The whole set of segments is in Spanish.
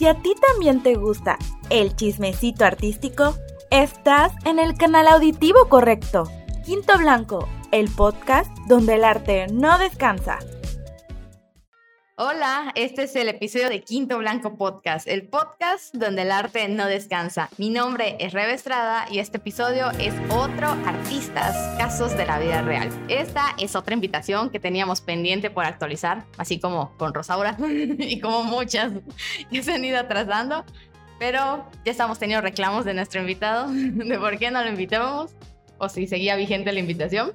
si a ti también te gusta el chismecito artístico, estás en el canal auditivo correcto. Quinto Blanco, el podcast donde el arte no descansa. Hola, este es el episodio de Quinto Blanco Podcast, el podcast donde el arte no descansa. Mi nombre es Rebe Estrada y este episodio es otro Artistas, Casos de la Vida Real. Esta es otra invitación que teníamos pendiente por actualizar, así como con Rosaura y como muchas que se han ido atrasando. Pero ya estamos teniendo reclamos de nuestro invitado de por qué no lo invitábamos o si seguía vigente la invitación.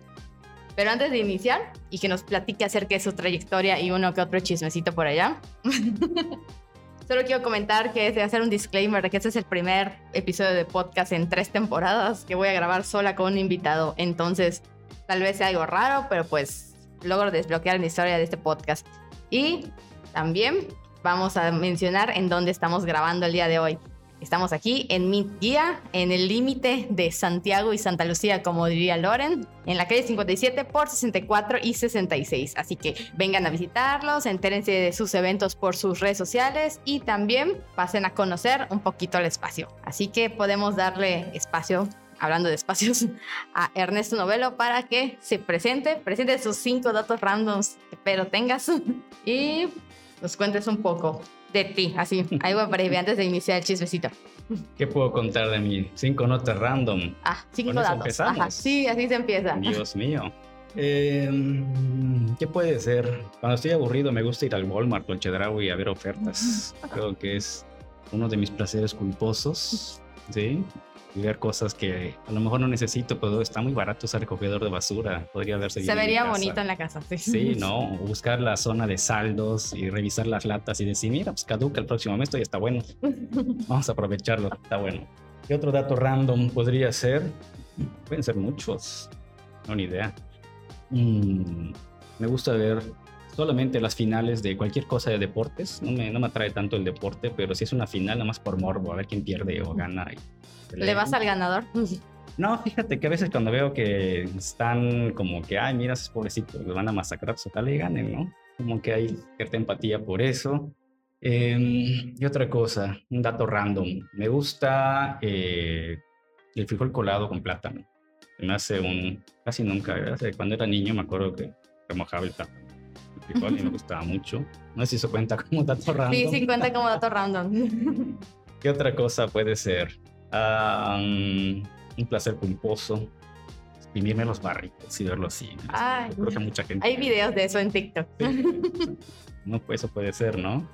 Pero antes de iniciar y que nos platique acerca de su trayectoria y uno que otro chismecito por allá, solo quiero comentar que es de hacer un disclaimer de que este es el primer episodio de podcast en tres temporadas que voy a grabar sola con un invitado. Entonces, tal vez sea algo raro, pero pues logro desbloquear la historia de este podcast. Y también vamos a mencionar en dónde estamos grabando el día de hoy. Estamos aquí en mi guía, en el límite de Santiago y Santa Lucía, como diría Loren, en la calle 57 por 64 y 66. Así que vengan a visitarlos, entérense de sus eventos por sus redes sociales y también pasen a conocer un poquito el espacio. Así que podemos darle espacio hablando de espacios, a Ernesto Novelo para que se presente, presente sus cinco datos randoms que pero tengas y nos cuentes un poco de ti, así, algo breve antes de iniciar el chismecito. ¿Qué puedo contar de mí? Cinco notas random. Ah, cinco datos. Ajá, sí, así se empieza. Dios mío. Eh, ¿Qué puede ser? Cuando estoy aburrido me gusta ir al Walmart o al Chedraui a ver ofertas. Creo que es uno de mis placeres culposos. ¿sí? Y ver cosas que a lo mejor no necesito, pero está muy barato ese recogedor de basura. Podría verse Se vería bonito en la casa, sí. Sí, ¿no? Buscar la zona de saldos y revisar las latas y decir, mira, pues caduca el próximo mes, esto ya está bueno. Vamos a aprovecharlo, está bueno. ¿Qué otro dato random podría ser? Pueden ser muchos, no ni idea. Mm, me gusta ver solamente las finales de cualquier cosa de deportes. No me, no me atrae tanto el deporte, pero si es una final, nada más por morbo, a ver quién pierde o gana. ¿Le vas al ganador? No, fíjate que a veces cuando veo que están como que, ay, mira, esos pobrecitos, los van a masacrar, pues ojalá y ganen, ¿no? Como que hay cierta empatía por eso. Em, y otra cosa, un dato random. Me gusta eh, el frijol colado con plátano. Me hace un, casi nunca, cuando era niño me acuerdo que remojaba el plátano. El frijol y me gustaba mucho. No sé si eso cuenta como dato random. Sí, sí cuenta como dato random. ¿Qué otra cosa puede ser? Un placer culposo. Exprimirme los barritos y verlo así. Creo que mucha gente. Hay videos de eso en TikTok. no, pues eso puede ser, ¿no?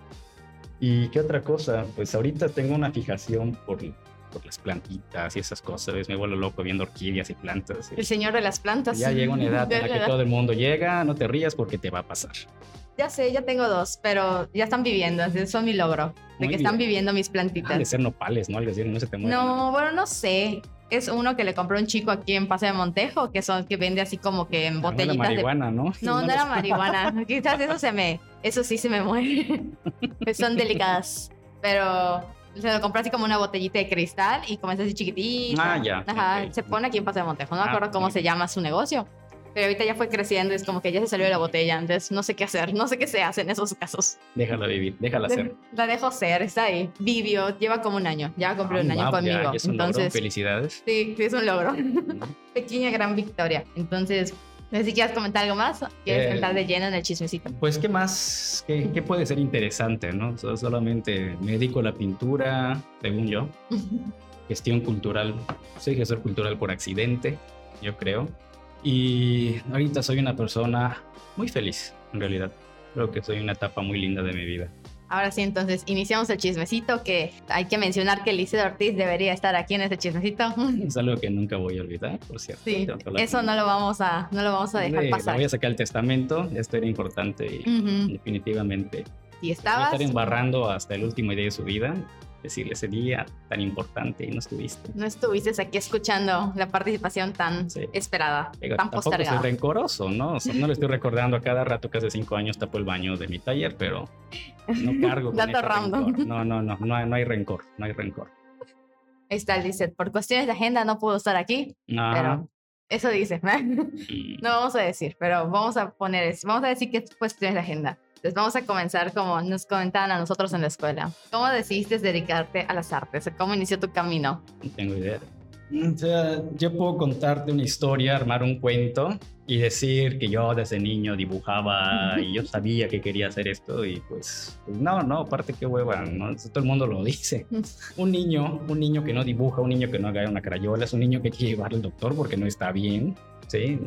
¿Y qué otra cosa? Pues ahorita tengo una fijación por, por las plantitas y esas cosas. Me vuelvo loco viendo orquídeas y plantas. El señor de las plantas. Ya llega una edad en la que todo el mundo llega, no te rías porque te va a pasar. Ya sé, ya tengo dos, pero ya están viviendo, eso es mi logro, de que están viviendo mis plantitas. de ser nopales, ¿no? Algo no se te mueve. No, bueno, no sé. Es uno que le compró un chico aquí en Paseo de Montejo, que son que vende así como que en botellitas. No era marihuana, ¿no? No, no, era marihuana. Quizás eso se me, eso sí se me muere. son delicadas, pero se lo compró así como una botellita de cristal y comenzó así chiquitita. Ah, ya. Ajá, se pone aquí en Paseo de Montejo. No me ah, acuerdo cómo se llama su negocio. Pero ahorita ya fue creciendo, es como que ya se salió de la botella, entonces no sé qué hacer, no sé qué se hace en esos casos. Déjala vivir, déjala ser. La dejo ser, está ahí. Vivió, lleva como un año, ya cumplió un año conmigo. es un entonces, logro. felicidades. Sí, es un logro. Pequeña gran victoria. Entonces, no sé si quieres comentar algo más. ¿Quieres eh, entrar de lleno en el chismecito? Pues, ¿qué más? ¿Qué, ¿Qué, puede ser interesante, no? Solamente me dedico a la pintura, según yo. Gestión cultural. Soy gestor cultural por accidente, yo creo. Y ahorita soy una persona muy feliz, en realidad. Creo que soy una etapa muy linda de mi vida. Ahora sí, entonces iniciamos el chismecito, que hay que mencionar que Liceo Ortiz debería estar aquí en este chismecito. Es algo que nunca voy a olvidar, por cierto. Sí, eso no lo vamos a, no lo vamos a dejar pasar. Voy a sacar el testamento, esto era importante y definitivamente. Y estabas... Voy a estar embarrando hasta el último día de su vida decirle ese día tan importante y no estuviste. No estuviste aquí escuchando la participación tan esperada, tan tampoco postergada. soy rencoroso, ¿no? no le estoy recordando a cada rato que hace cinco años tapó el baño de mi taller, pero no cargo con random. No, no, no, no, no hay rencor, no hay rencor. Ahí está, dice, por cuestiones de agenda no puedo estar aquí, pero eso dice. no vamos a decir, pero vamos a poner eso. Vamos a decir que es cuestiones de agenda. Entonces vamos a comenzar como nos comentaban a nosotros en la escuela. ¿Cómo decidiste dedicarte a las artes? ¿Cómo inició tu camino? No tengo idea. O sea, yo puedo contarte una historia, armar un cuento y decir que yo desde niño dibujaba y yo sabía que quería hacer esto y pues, pues no, no, aparte qué hueva, ¿no? Todo el mundo lo dice. Un niño, un niño que no dibuja, un niño que no haga una crayola, es un niño que hay que llevar al doctor porque no está bien. Sí,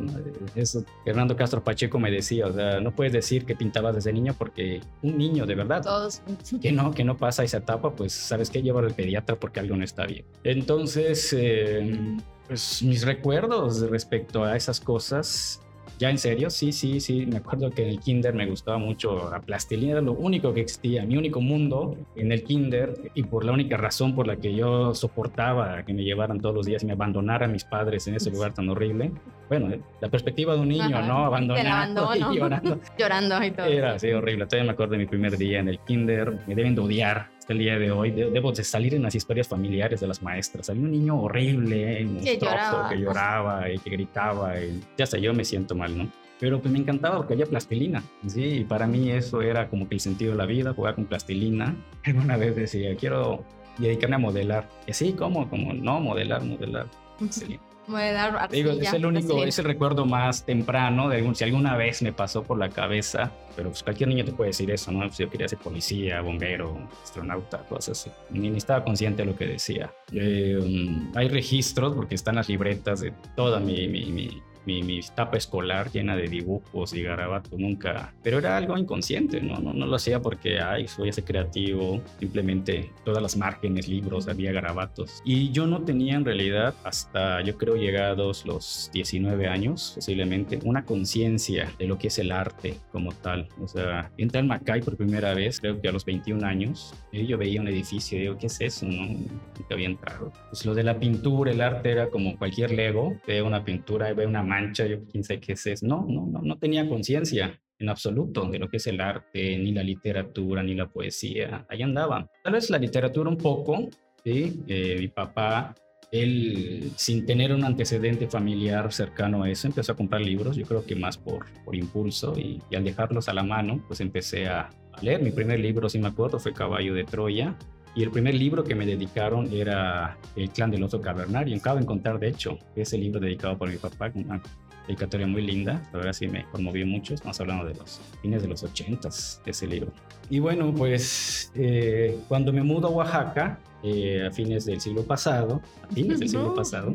eso Fernando Castro Pacheco me decía, o sea, no puedes decir que pintabas desde niño porque un niño de verdad Todos. que no, que no pasa esa etapa, pues sabes que llevar al pediatra porque algo no está bien. Entonces, eh, pues mis recuerdos respecto a esas cosas ya en serio, sí, sí, sí. Me acuerdo que en el kinder me gustaba mucho la plastilina, era lo único que existía, mi único mundo en el kinder y por la única razón por la que yo soportaba que me llevaran todos los días y me abandonaran mis padres en ese lugar tan horrible. Bueno, eh, la perspectiva de un niño, Ajá, ¿no? Abandonado y llorando. Llorando y todo. Era así horrible. Todavía me acuerdo de mi primer día en el kinder. Me deben de odiar hasta el día de hoy. De- Debo de salir en las historias familiares de las maestras. Había un niño horrible, monstruoso, lloraba. que lloraba y que gritaba. Y ya sé, yo me siento mal, ¿no? Pero pues me encantaba porque había plastilina. Sí, y para mí eso era como que el sentido de la vida, jugar con plastilina. Alguna vez decía, quiero dedicarme a modelar. Y así, ¿cómo? Como, no, modelar, modelar. Sí. Voy a dar Digo, arcilla, es el único, es el recuerdo más temprano de algún, si alguna vez me pasó por la cabeza, pero pues cualquier niño te puede decir eso, ¿no? Pues yo quería ser policía, bombero, astronauta, cosas así. Ni, ni estaba consciente de lo que decía. Eh, um, hay registros, porque están las libretas de toda mi, mi, mi, mi, mi etapa escolar llena de dibujos y garabatos, nunca, pero era algo inconsciente, ¿no? No, no lo hacía porque, ay, soy ese creativo, simplemente todas las márgenes, libros, había garabatos. Y yo no tenía en realidad, hasta yo creo llegados los 19 años, posiblemente, una conciencia de lo que es el arte como tal. O sea, entré al Macay por primera vez, creo que a los 21 años, y yo veía un edificio y digo, ¿qué es eso? No? Nunca había entrado. Pues lo de la pintura, el arte era como cualquier Lego, ve una pintura ve una mancha, yo quién sé qué es eso. No, no, no, no tenía conciencia en absoluto de lo que es el arte, ni la literatura, ni la poesía. Ahí andaba. Tal vez la literatura un poco, ¿sí? Eh, mi papá, él, sin tener un antecedente familiar cercano a eso, empezó a comprar libros, yo creo que más por, por impulso, y, y al dejarlos a la mano, pues empecé a leer. Mi primer libro, si me acuerdo, fue Caballo de Troya. Y el primer libro que me dedicaron era El clan del oso cavernario. Acabo de encontrar, de hecho, ese libro dedicado por mi papá, una dedicatoria muy linda. La verdad sí me conmovió mucho. Estamos hablando de los fines de los ochentas, ese libro. Y bueno, pues eh, cuando me mudo a Oaxaca, eh, a fines del siglo pasado, a fines del siglo pasado,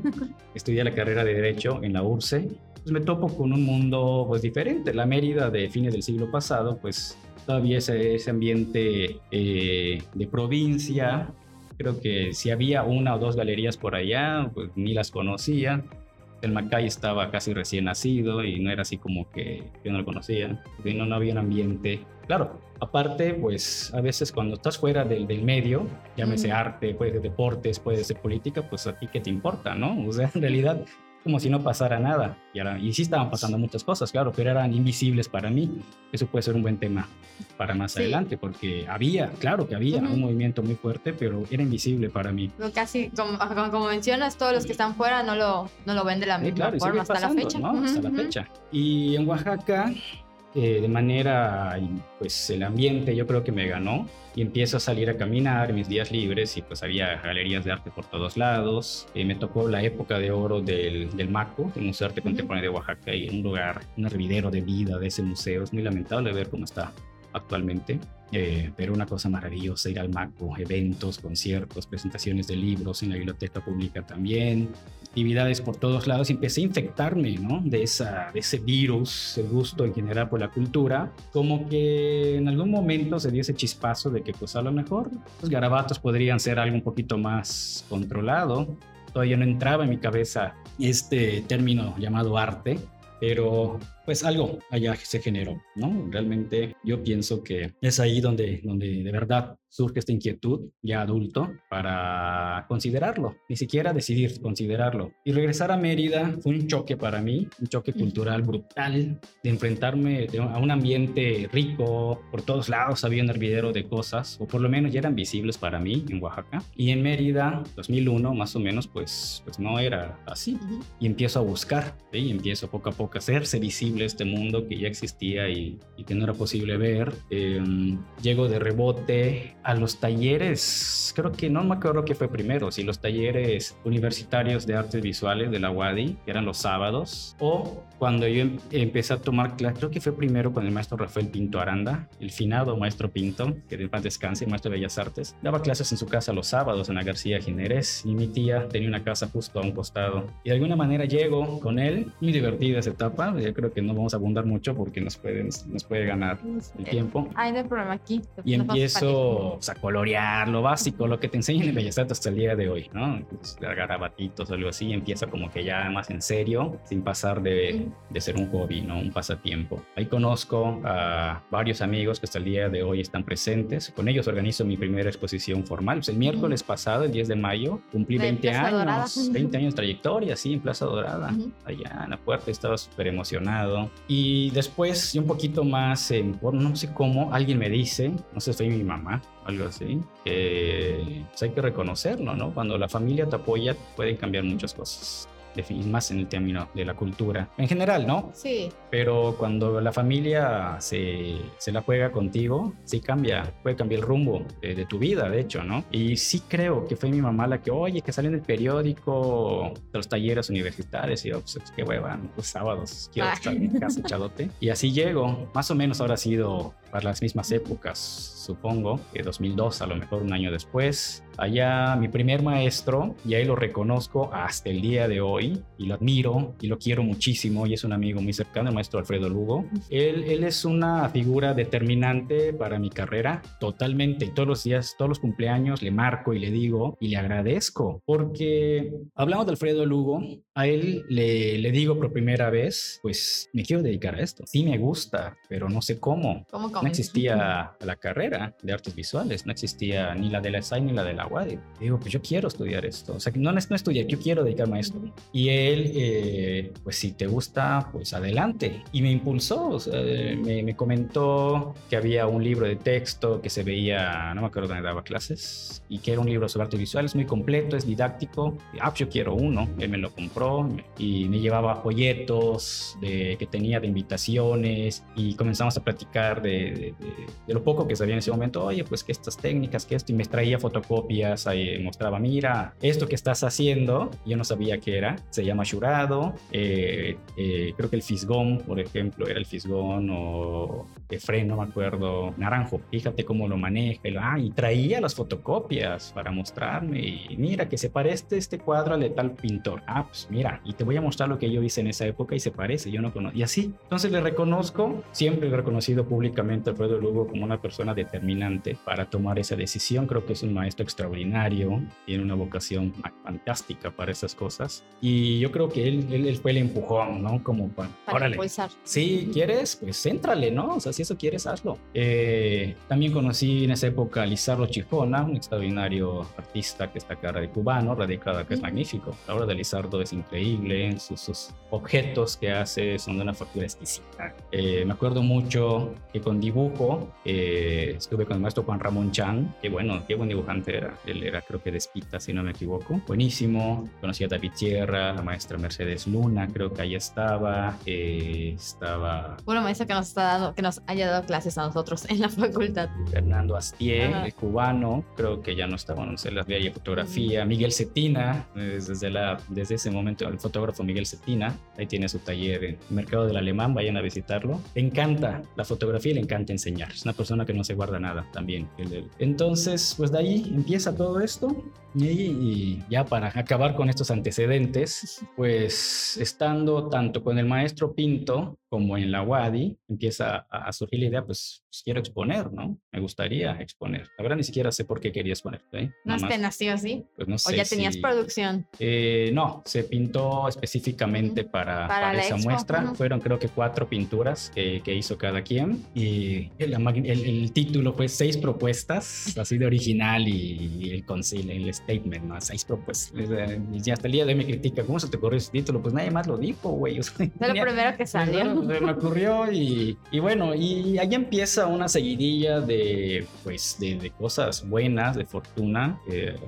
estudié la carrera de Derecho en la URCE. Pues me topo con un mundo pues diferente. La Mérida de fines del siglo pasado, pues todavía ese, ese ambiente eh, de provincia. Creo que si había una o dos galerías por allá, pues ni las conocía. El Macay estaba casi recién nacido y no era así como que yo no lo conocía. No, no había un ambiente. Claro, aparte, pues a veces cuando estás fuera del, del medio, llámese arte, puede ser deportes, puede ser política, pues a ti qué te importa, ¿no? O sea, en realidad como si no pasara nada. Y, ahora, y sí estaban pasando muchas cosas, claro, pero eran invisibles para mí. Eso puede ser un buen tema para más Sí. adelante, porque había, claro que había Ujú. un movimiento muy fuerte, pero era invisible para mí. Casi, como, como, mencionas, todos los que están fuera no lo, no lo ven de la Sí, misma claro, forma hasta pasando, la fecha. ¿no? Ujú, Hasta la fecha. Y en Oaxaca, eh, de manera, pues el ambiente yo creo que me ganó y empiezo a salir a caminar mis días libres y pues había galerías de arte por todos lados. Eh, me tocó la época de oro del, del MACO, el Museo de Arte. Contemporáneo de Oaxaca, y un lugar, un hervidero de vida de ese museo. Es muy lamentable ver cómo está actualmente. Eh, pero una cosa maravillosa ir al MACO, eventos, conciertos, presentaciones de libros en la biblioteca pública también, actividades por todos lados y empecé a infectarme ¿no? de, esa, de ese virus, el gusto en general por la cultura, como que en algún momento se dio ese chispazo de que pues a lo mejor los garabatos podrían ser algo un poquito más controlado. Todavía no entraba en mi cabeza este término llamado arte, pero pues algo allá se generó, ¿no? Realmente yo pienso que es ahí donde, donde de verdad surge esta inquietud ya adulto para considerarlo, ni siquiera decidir considerarlo. Y regresar a Mérida fue un choque para mí, un choque cultural brutal de enfrentarme a un ambiente rico, por todos lados había un hervidero de cosas, o por lo menos ya eran visibles para mí en Oaxaca. Y en Mérida, 2001 más o menos, pues, pues no era así y empiezo a buscar, ¿sí? y empiezo poco a poco a hacerse visible posible este mundo que ya existía y, y que no era posible ver. Eh, llego de rebote a los talleres, creo que no me acuerdo qué fue primero, si los talleres universitarios de artes visuales de la UADI, que eran los sábados, o cuando yo em- empecé a tomar clases, creo que fue primero con el maestro Rafael Pinto Aranda, el finado maestro Pinto, que de paz descanse, maestro de Bellas Artes, daba clases en su casa los sábados en la García Jiménez y mi tía tenía una casa justo a un costado. Y de alguna manera llego con él, muy divertida esa etapa, yo creo que no vamos a abundar mucho porque nos, pueden, nos puede ganar el tiempo. Ay, no hay problema aquí. Y Nos empiezo pues, a colorear lo básico, lo que te enseñan en Bellas Artes hasta el día de hoy, ¿no? Pues, garabatitos, algo así, empieza como que ya más en serio, sin pasar de, de ser un hobby, ¿no? Un pasatiempo. Ahí conozco a varios amigos que hasta el día de hoy están presentes. Con ellos organizo mi primera exposición formal. Pues el miércoles pasado, el 10 de mayo, cumplí De 20 Plaza Dorada. años, 20 años de trayectoria, sí, en Plaza Dorada Ujú. allá en la puerta, estaba súper emocionado. Y después, y un poquito más, por no sé cómo, alguien me dice, no sé, soy mi mamá, algo así, que pues, hay que reconocerlo, ¿no? Cuando la familia te apoya, pueden cambiar muchas cosas. Defin- Más en el término de la cultura. En general, ¿no? Sí, Pero cuando la familia se, se la juega contigo, sí cambia, puede cambiar el rumbo de, de tu vida, de hecho, ¿no? Y sí creo que fue mi mamá la que, oye, que salió en el periódico de los talleres universitarios. Y yo, pues, qué hueva, los sábados quiero Ah. estar en casa chadote. Y así llego, más o menos ahora ha sido para las mismas épocas, supongo, que 2002, a lo mejor un año después. Allá mi primer maestro, y ahí lo reconozco hasta el día de hoy, y lo admiro, y lo quiero muchísimo, y es un amigo muy cercano, el maestro Alfredo Lugo. Él, él es una figura determinante para mi carrera, totalmente, y todos los días, todos los cumpleaños le marco y le digo, y le agradezco, porque hablamos de Alfredo Lugo, a él le, le digo por primera vez, pues me quiero dedicar a esto. Sí me gusta, pero no sé cómo. ¿cómo No existía la carrera de artes visuales, no existía ni la de la SAI ni la de la UADI. Digo, pues yo quiero estudiar esto. O sea, no, no estudiar, yo quiero dedicarme a esto. Y él, eh, pues si te gusta, pues adelante. Y me impulsó, o sea, me, me comentó que había un libro de texto que se veía, no me acuerdo dónde daba clases, y que era un libro sobre artes visuales muy completo, es didáctico. Y, ah, yo quiero uno. Él me lo compró y me llevaba folletos de, que tenía de invitaciones y comenzamos a platicar de- de- de lo poco que sabía en ese momento. Oye, pues que estas técnicas, que esto, y me traía fotocopias, ahí mostraba, mira, esto que estás haciendo, yo no sabía qué era, se llama Shurado, eh, eh, creo que el fisgón, por ejemplo, era el fisgón o de freno, no me acuerdo, naranjo, fíjate cómo lo maneja, y, lo- ah, y traía las fotocopias para mostrarme, y mira, que se parece este cuadro al de tal pintor, ah, pues mira, y te voy a mostrar lo que yo hice en esa época y se parece, yo no conozco, y así, entonces le reconozco, siempre he reconocido públicamente a Alfredo Lugo como una persona determinante para tomar esa decisión, creo que es un maestro extraordinario, tiene una vocación fantástica para esas cosas, y yo creo que él, él, él fue el empujón, ¿no? Como para, Para órale, impulsar. si quieres, pues éntrale, ¿no? O sea, si eso quieres, hazlo. Eh, también conocí en esa época a Lizardo Chijona, un extraordinario artista que está acá de cubano, radicado acá, es magnífico. La obra de Lizardo es increíble, sus, sus objetos que hace son de una factura exquisita. Eh, me acuerdo mucho que con dibujo eh, estuve con el maestro Juan Ramón Chan, que bueno, qué buen dibujante era. Él era, creo que de Espita, si no me equivoco. Buenísimo. Conocí a David Tierra, la maestra Mercedes Luna, creo que ahí estaba. Eh, estaba Una maestra que nos está dando, que nos haya dado clases a nosotros en la facultad. Fernando Astier, Ajá. el cubano, creo que ya no estaba, no sé, la veía fotografía. Miguel Cetina, desde, la, desde ese momento, el fotógrafo Miguel Cetina, ahí tiene su taller en el Mercado del Alemán, vayan a visitarlo. Le encanta la fotografía y le encanta enseñar. Es una persona que no se guarda nada también. Entonces, pues de ahí empieza todo esto. Y, y ya para acabar con estos antecedentes, pues estando tanto con el maestro Pinto como en la WADI, empieza a, surgir la idea, pues, pues, quiero exponer, ¿no? Me gustaría exponer. La verdad ni siquiera sé por qué quería exponer. ¿eh? ¿No es que nació así? pues no ¿O sé ya tenías si- producción? eh, no, se pintó específicamente Ujú. para, Para para la esa expo, muestra. ujú. Fueron creo que cuatro pinturas que, que hizo cada quien. Y el, el- el título fue Seis propuestas, así de original y, y el, consil, el statement, ¿no? Seis propuestas. Y hasta el día de hoy me critica, ¿cómo se te ocurrió ese título? Pues nadie más lo dijo, güey. O sea, lo primero que salió. Se me ocurrió y, bueno, y ahí empieza una seguidilla de, pues, de, de cosas buenas, de fortuna.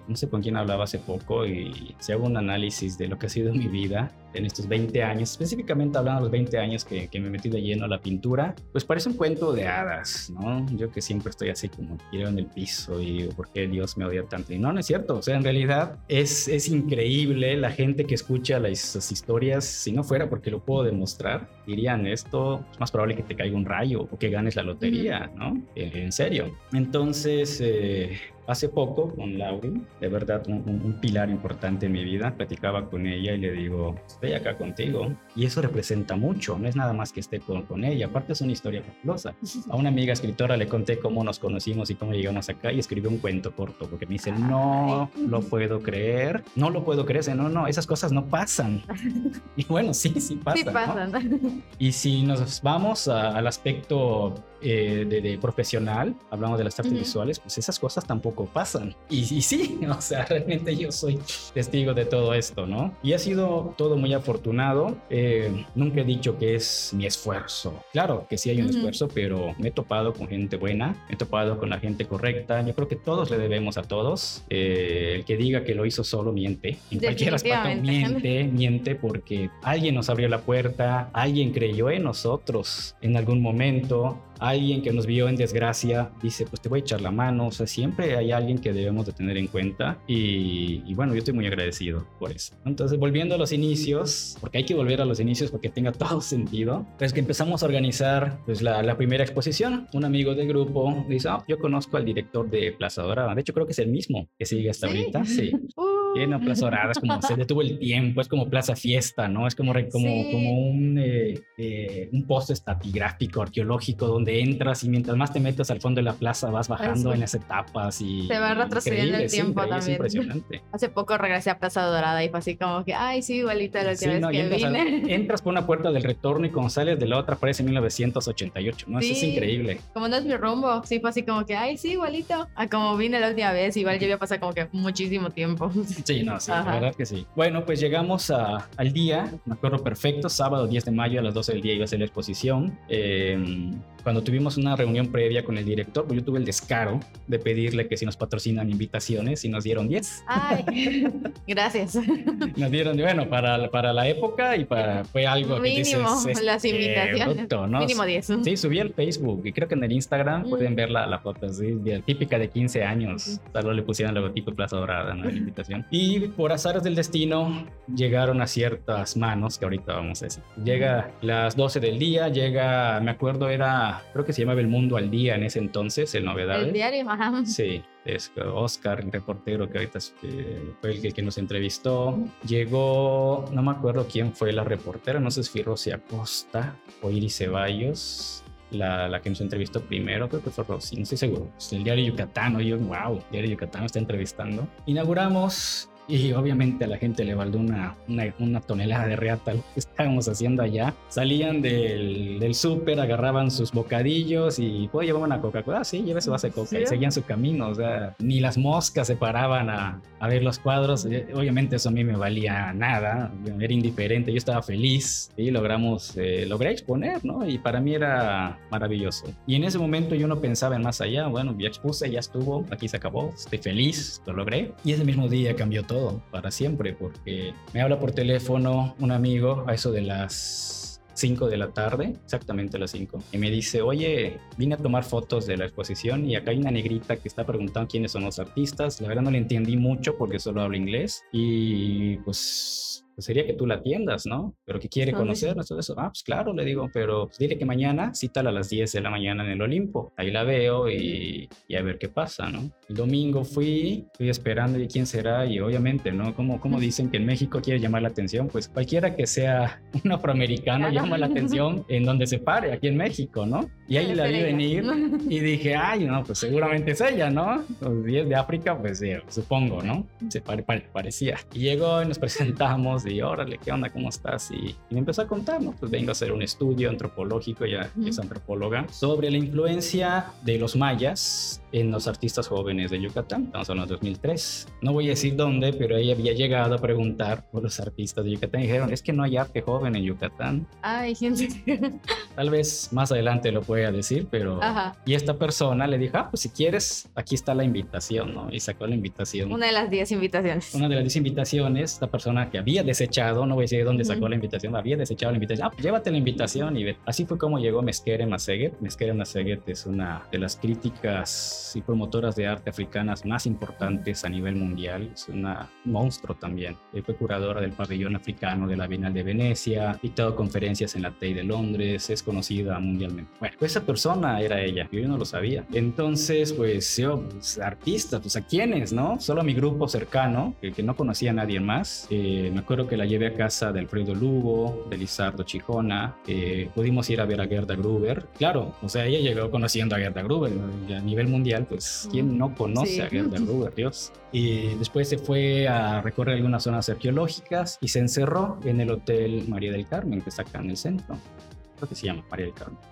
no sé con quién hablaba hace poco y se hago un análisis de lo que ha sido mi vida en estos 20 años, específicamente hablando de los 20 años que, que me he metido lleno a la pintura, pues parece un cuento de hadas, ¿no? Yo que siempre estoy así como tirado en el piso y por qué Dios me odia tanto. Y no, no es cierto, o sea, en realidad es, es increíble la gente que escucha las, historias, si no fuera porque lo puedo demostrar, dirían esto, es más probable que te caiga un rayo o que ganes la lotería, ¿no? En serio. Entonces, eh, hace poco con Lauren, de verdad un, pilar importante en mi vida, platicaba con ella y le digo, estoy acá contigo. Y eso representa mucho, no es nada más que esté con, con ella, aparte es una historia fabulosa. A una amiga escritora le conté cómo nos conocimos y cómo llegamos acá y escribió un cuento corto, porque me dice, no lo puedo creer, no lo puedo creer, no, no, esas cosas no pasan. y bueno, sí, sí pasan. Sí pasan. Y si nos vamos al aspecto eh, de, profesional, hablamos de las artes visuales, pues esas cosas tampoco pasan. Y, y, sí, o sea, realmente yo soy testigo de todo esto, ¿no? Y ha sido todo muy afortunado. Eh, nunca he dicho que es mi esfuerzo. Claro que sí hay un esfuerzo, pero me he topado con gente buena, me he topado con la gente correcta. Yo creo que todos le debemos a todos. Eh, el que diga que lo hizo solo miente. En cualquier aspecto miente, miente porque alguien nos abrió la puerta, alguien creyó en nosotros en algún momento alguien que nos vio en desgracia dice, pues te voy a echar la mano, o sea, siempre hay alguien que debemos de tener en cuenta y, bueno, yo estoy muy agradecido por eso. Entonces, volviendo a los inicios, porque hay que volver a los inicios porque tenga todo sentido, pues que empezamos a organizar pues, la, la primera exposición. Un amigo del grupo dice, oh, yo conozco al director de Plaza Dorada, de hecho creo que es el mismo que sigue hasta ahorita, sí. Uh. Plaza Dorada, es como se detuvo el tiempo, es como Plaza Fiesta, ¿no? Es como, como, como un, eh, eh, un post estatigráfico arqueológico donde entras y mientras más te metes al fondo de la plaza vas bajando en las etapas y... Se va retrocediendo el tiempo también. Es impresionante. Hace poco regresé a Plaza Dorada y fue así como que, ay, sí, igualito la última vez que vine. entras por una puerta del retorno y cuando sales de la otra aparece 1988, ¿no? Eso es increíble. Como no es mi rumbo, sí, fue así como que, ay, sí, igualito. A como vine la última vez, igual ya había pasado como que muchísimo tiempo. Sí, no, sí, la verdad que sí. Bueno, pues llegamos a, al día, me acuerdo perfecto, sábado 10 de mayo a las 12 del día iba a ser la exposición. Eh, cuando tuvimos una reunión previa con el director, pues yo tuve el descaro de pedirle que si nos patrocinan invitaciones y nos dieron 10. Ay, gracias. Nos dieron, bueno, para, para la época y para, fue algo Mínimo, que dices, las este, invitaciones. Mínimo 10. Sí, subí al Facebook y creo que en el Instagram pueden ver la, la foto, ¿sí? típica de 15 años. Solo le pusieron el logotipo Plaza Dorada, ¿no? La invitación. Y por azares del destino llegaron a ciertas manos, que ahorita vamos a decir. Llega las 12 del día, llega, me acuerdo, era creo que se llamaba El Mundo al Día en ese entonces, el Novedades. El diario, ajá. Sí, es Oscar, el reportero que ahorita eh, fue el que, nos entrevistó. Llegó, no me acuerdo quién fue la reportera, no sé si Rosy Acosta o Iris Ceballos. La, que nos entrevistó primero, creo que fue Rosy, no estoy seguro. El diario Yucatán, yo, wow, diario Yucatán está entrevistando. Inauguramos y obviamente a la gente le valió una, una, tonelada de reata lo que estábamos haciendo allá. Salían del, del súper, agarraban sus bocadillos y, pues, llevar una Coca-Cola. Ah, sí, llévese base de coca. Y seguían su camino. O sea, ni las moscas se paraban a, a, ver los cuadros. Eh, obviamente eso a mí me valía nada. Era indiferente. Yo estaba feliz y logramos, eh, logré exponer, ¿no? Y para mí era maravilloso. Y en ese momento yo no pensaba en más allá. Bueno, ya expuse, ya estuvo, aquí se acabó. Estoy feliz, lo logré. Y ese mismo día cambió todo para siempre, porque me habla por teléfono un amigo a eso de las 5 de la tarde, exactamente a las 5, y me dice, oye, vine a tomar fotos de la exposición y acá hay una negrita que está preguntando quiénes son los artistas. La verdad no le entendí mucho porque solo hablo inglés y pues pues, sería que tú la atiendas, ¿no? Pero que quiere conocernos, todo eso. Ah, pues claro, le digo, pero pues, dile que mañana cítala a las 10 de la mañana en el Olimpo. Ahí la veo y, y a ver qué pasa, ¿no? El domingo fui, fui esperando y quién será y obviamente, ¿no? Como, como dicen que en México quiere llamar la atención, pues cualquiera que sea un afroamericano llama la atención en donde se pare, aquí en México, ¿no? Y ahí la vi venir y dije, ay, no, pues seguramente es ella, ¿no? Los 10 de África, pues supongo, ¿no? Se parecía. Y llegó y nos presentamos y órale, ¿qué onda? ¿Cómo estás? Y, me empezó a contar, ¿no? Pues vengo a hacer un estudio antropológico, ya es antropóloga, sobre la influencia de los mayas en los artistas jóvenes de Yucatán. Estamos hablando de 2003. No voy a decir dónde, pero ella había llegado a preguntar por los artistas de Yucatán y dijeron, es que no hay arte joven en Yucatán. Ay, gente. Tal vez más adelante lo pueda decir, pero... Ajá. Y esta persona le dijo, ah, pues si quieres, aquí está la invitación, ¿no? Y sacó la invitación. Una de las 10 invitaciones. Una de las 10 invitaciones, esta persona que había desechado, no voy a decir de dónde sacó la invitación, había desechado la invitación, ah, pues llévate la invitación y ve. Así fue como llegó Mesquere Maseguet. Mesquere Maseguet es una de las críticas y promotoras de arte africanas más importantes a nivel mundial. Es una monstruo también. Fue curadora del pabellón africano de la Bienal de Venecia, dictado conferencias en la TEI de Londres, es conocida mundialmente. Bueno, pues esa persona era ella, yo no lo sabía. Entonces, pues yo, pues, artista, pues a quiénes, ¿no? Solo a mi grupo cercano, que, que no conocía a nadie más. Eh, me acuerdo que la llevé a casa de Alfredo Lugo, de Lizardo Chijona, eh, pudimos ir a ver a Gerda Gruber. Claro, o sea, ella llegó conociendo a Gerda Gruber, y a nivel mundial, pues, ¿quién no conoce a Gerda Gruber, Dios? Y después se fue a recorrer algunas zonas arqueológicas y se encerró en el Hotel María del Carmen, que está acá en el centro. Creo que se llama María del Carmen.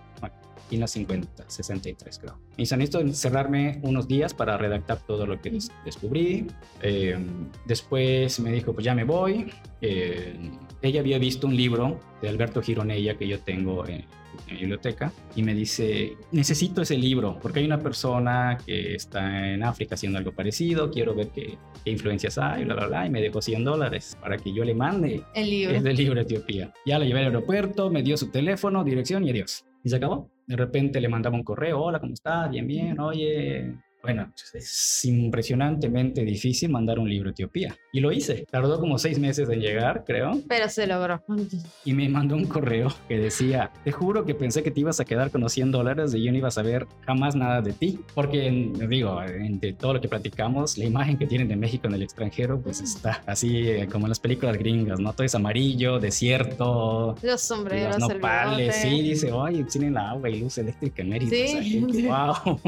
Y en 50, 63 creo. Me hizo necesito encerrarme unos días para redactar todo lo que descubrí. Eh, después me dijo, pues ya me voy. Eh, ella había visto un libro de Alberto Gironella que yo tengo en, en mi biblioteca y me dice, necesito ese libro porque hay una persona que está en África haciendo algo parecido, quiero ver qué, qué influencias hay, bla, bla, bla, y me dejó 100 dólares para que yo le mande el libro. el libro a Etiopía. Ya lo llevé al aeropuerto, me dio su teléfono, dirección y adiós. Y se acabó. De repente le mandaba un correo, hola, ¿cómo estás? Bien, bien, oye, bueno, es impresionantemente difícil mandar un libro a Etiopía. Y lo hice. Tardó como seis meses en llegar, creo. Pero se logró. Y me mandó un correo que decía, te juro que pensé que te ibas a quedar con los 100 dólares y yo no iba a saber jamás nada de ti. Porque, digo, entre todo lo que platicamos, la imagen que tienen de México en el extranjero, pues está así eh, como en las películas gringas, ¿no? Todo es amarillo, desierto. Los sombreros, Los nopales, sí, dice, oye, tienen agua y luz eléctrica en Mérida. Sí. O sea, wow.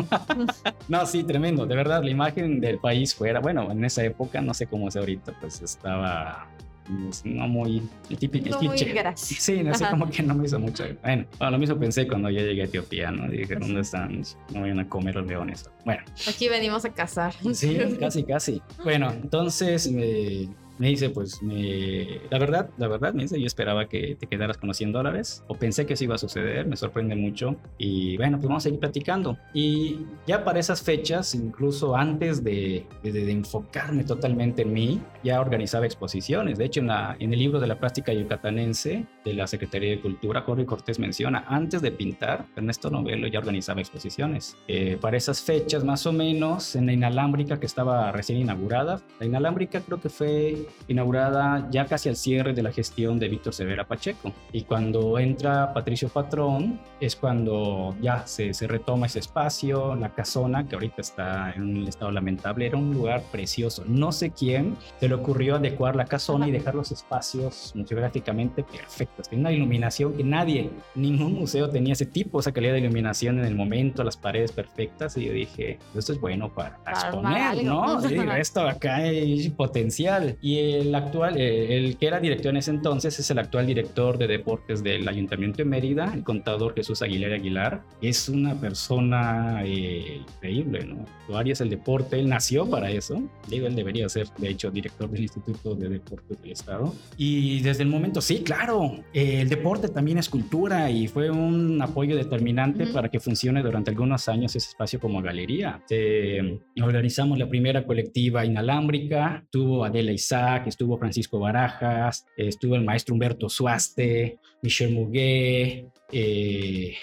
no, sí, tremendo. De verdad, la imagen del país fuera, bueno, en esa época, no sé cómo es ahorita, pues estaba pues, no muy el típico No muy cliché. gracioso. Sí, no sé, como que no me hizo mucho. Bueno, bueno, lo mismo pensé cuando yo llegué a Etiopía, ¿no? Dije, ¿dónde están? No vayan a comer los leones. Bueno, Aquí venimos a cazar. Sí, casi, casi. Bueno, entonces me, me dice, pues, me, la verdad, la verdad, me dice, yo esperaba que te quedaras con los 100 dólares, o pensé que eso iba a suceder, me sorprende mucho, y bueno, pues vamos a seguir platicando. Y ya para esas fechas, incluso antes de, de, de enfocarme totalmente en mí, ya organizaba exposiciones. De hecho, en, la, en el libro de la plástica yucatanense de la Secretaría de Cultura, Jorge Cortés menciona, antes de pintar, Ernesto Novelo ya organizaba exposiciones. Eh, para esas fechas, más o menos, en la inalámbrica que estaba recién inaugurada, la inalámbrica creo que fue inaugurada ya casi al cierre de la gestión de Víctor Severa Pacheco. Y cuando entra Patricio Patrón, es cuando ya se, se retoma ese espacio, la casona, que ahorita está en un estado lamentable, era un lugar precioso. No sé quién se le ocurrió adecuar la casona y dejar los espacios museográficamente perfectos. Tiene una iluminación que nadie, ningún museo tenía ese tipo, esa calidad de iluminación en el momento, las paredes perfectas. Y yo dije, esto es bueno para, Para exponer, ¿no? digo, esto acá hay potencial. Y el actual, eh, el que era director en ese entonces es el actual director de deportes del Ayuntamiento de Mérida, el contador Jesús Aguilera Aguilar. Es una persona eh, increíble, ¿no? Su área es el deporte, él nació para eso. Digo, él debería ser, de hecho, director del Instituto de Deportes del Estado. Y desde el momento, sí, claro, eh, el deporte también es cultura y fue un apoyo determinante Ujú. para que funcione durante algunos años ese espacio como galería. Eh, organizamos la primera colectiva inalámbrica, tuvo Adela Isaac, estuvo Francisco Barajas, estuvo el maestro Humberto Suaste, Michel Muguet, eh,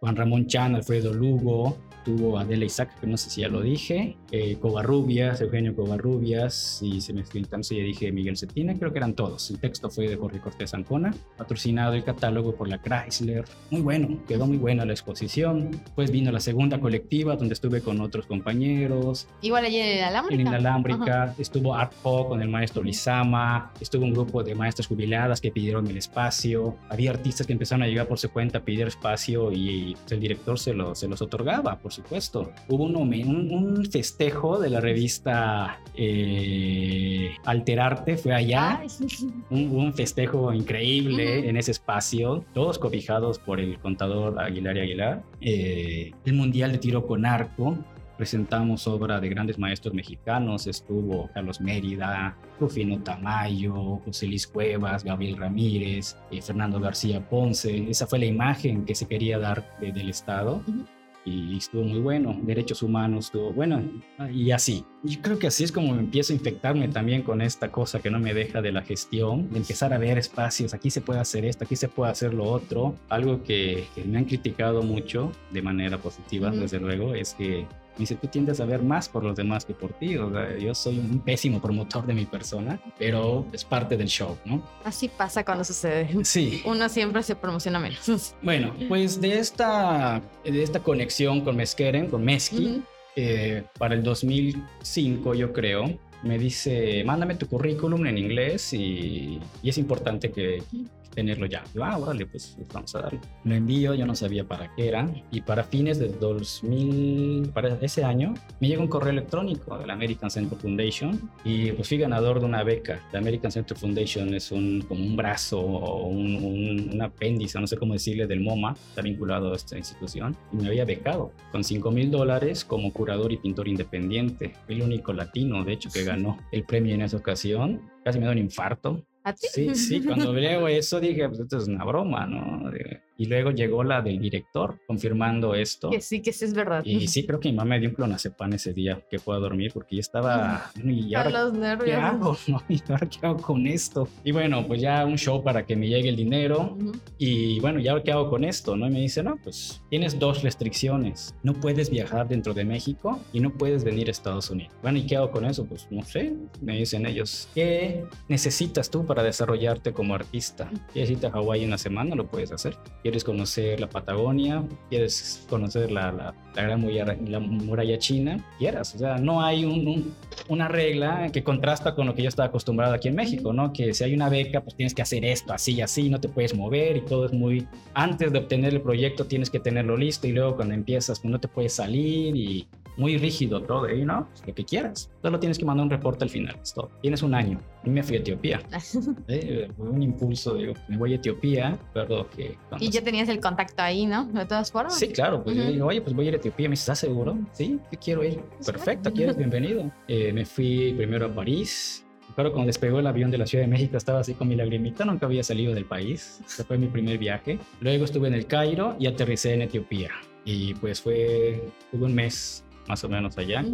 Juan Ramón Chan, Alfredo Lugo, tuvo Adela Isaac, que no sé si ya lo dije, eh, Covarrubias, Eugenio Covarrubias, y se me entonces ya dije Miguel Cetina, creo que eran todos. El texto fue de Jorge Cortés Ancona, patrocinado el catálogo por la Chrysler. Muy bueno, quedó muy buena la exposición. Después vino la segunda colectiva, donde estuve con otros compañeros, Igual allí en el alámbrica. en Inalámbrica, estuvo Art Po con el maestro Lizama, estuvo un grupo de maestras jubiladas que pidieron el espacio, había artistas que empezaron a llegar por su cuenta a pedir espacio y pues, el director se, lo, se los otorgaba, por supuesto. Hubo un, un, un festejo de la revista eh, Alterarte, fue allá, un, un festejo increíble en ese espacio, todos cobijados por el contador Aguilar y Aguilar. Eh, el Mundial de Tiro con Arco, presentamos obra de grandes maestros mexicanos, estuvo Carlos Mérida, Rufino Tamayo, José Luis Cuevas, Gabriel Ramírez, eh, Fernando García Ponce. Esa fue la imagen que se quería dar del Estado. Y estuvo muy bueno, derechos humanos estuvo bueno, y así. Yo creo que así es como empiezo a infectarme también con esta cosa que no me deja de la gestión, de empezar a ver espacios, aquí se puede hacer esto, aquí se puede hacer lo otro. Algo que, me han criticado mucho de manera positiva, desde luego, es que me dice, tú tiendes a ver más por los demás que por ti. O sea, yo soy un pésimo promotor de mi persona, pero es parte del show, ¿no? Así pasa cuando sucede. Sí. Uno siempre se promociona menos. Bueno, pues de esta, de esta conexión con Meskeren, con Meski, eh, para el 2005 yo creo, me dice, mándame tu currículum en inglés y, y es importante que, tenerlo ya. Ah, órale, pues, pues vamos a darle. Lo envío, yo no sabía para qué era. Y para fines del 2000, para ese año, me llega un correo electrónico de la American Center Foundation y pues fui ganador de una beca. La American Center Foundation es un, como un brazo o un, un, apéndice, no sé cómo decirle, del MoMA, está vinculado a esta institución. Y me había becado con 5 mil dólares como curador y pintor independiente. El único latino, de hecho, que ganó el premio en esa ocasión. Casi me da un infarto Sí, sí, cuando veo eso dije, pues esto es una broma, ¿no? Y luego llegó la del director confirmando esto. Que sí, que sí es verdad. Y sí, creo que mi mamá me dio un clonazepam ese día que pueda dormir porque ya estaba... ¿Y ahora los nervios. qué hago? ¿Y ahora qué hago con esto? Y bueno, pues ya un show para que me llegue el dinero. Y bueno, ¿y ahora qué hago con esto? ¿no? Y me dice, no, pues tienes dos restricciones. No puedes viajar dentro de México y no puedes venir a Estados Unidos. Bueno, ¿y qué hago con eso? Pues no sé. Me dicen ellos, ¿qué necesitas tú para desarrollarte como artista? ¿Quieres irte a Hawái una semana? Lo puedes hacer quieres conocer la Patagonia, quieres conocer la, la, la gran muralla, la muralla china, quieras. O sea, no hay un, una regla que contrasta con lo que yo estaba acostumbrado aquí en México, ¿no? Que si hay una beca, pues tienes que hacer esto, así, así, no te puedes mover y todo es muy... Antes de obtener el proyecto tienes que tenerlo listo y luego cuando empiezas, pues no te puedes salir y muy rígido todo, y no, pues, lo que quieras. Solo tienes que mandar un reporte al final, es todo. Tienes un año. Y me fui a Etiopía. eh, un impulso, digo, me voy a Etiopía, pero que... Y ya tenías el contacto ahí, ¿no? De todas formas. Sí, claro, pues yo digo, oye, pues voy a ir a Etiopía. Me dice, ¿estás seguro? Sí, yo quiero ir. Pues Perfecto, aquí eres bienvenido. Eh, me fui primero a París, Claro, cuando despegó el avión de la Ciudad de México estaba así con mi lagrimita, nunca había salido del país. Ese fue mi primer viaje. Luego estuve en el Cairo y aterricé en Etiopía. Y pues fue, tuve un mes más o menos allá.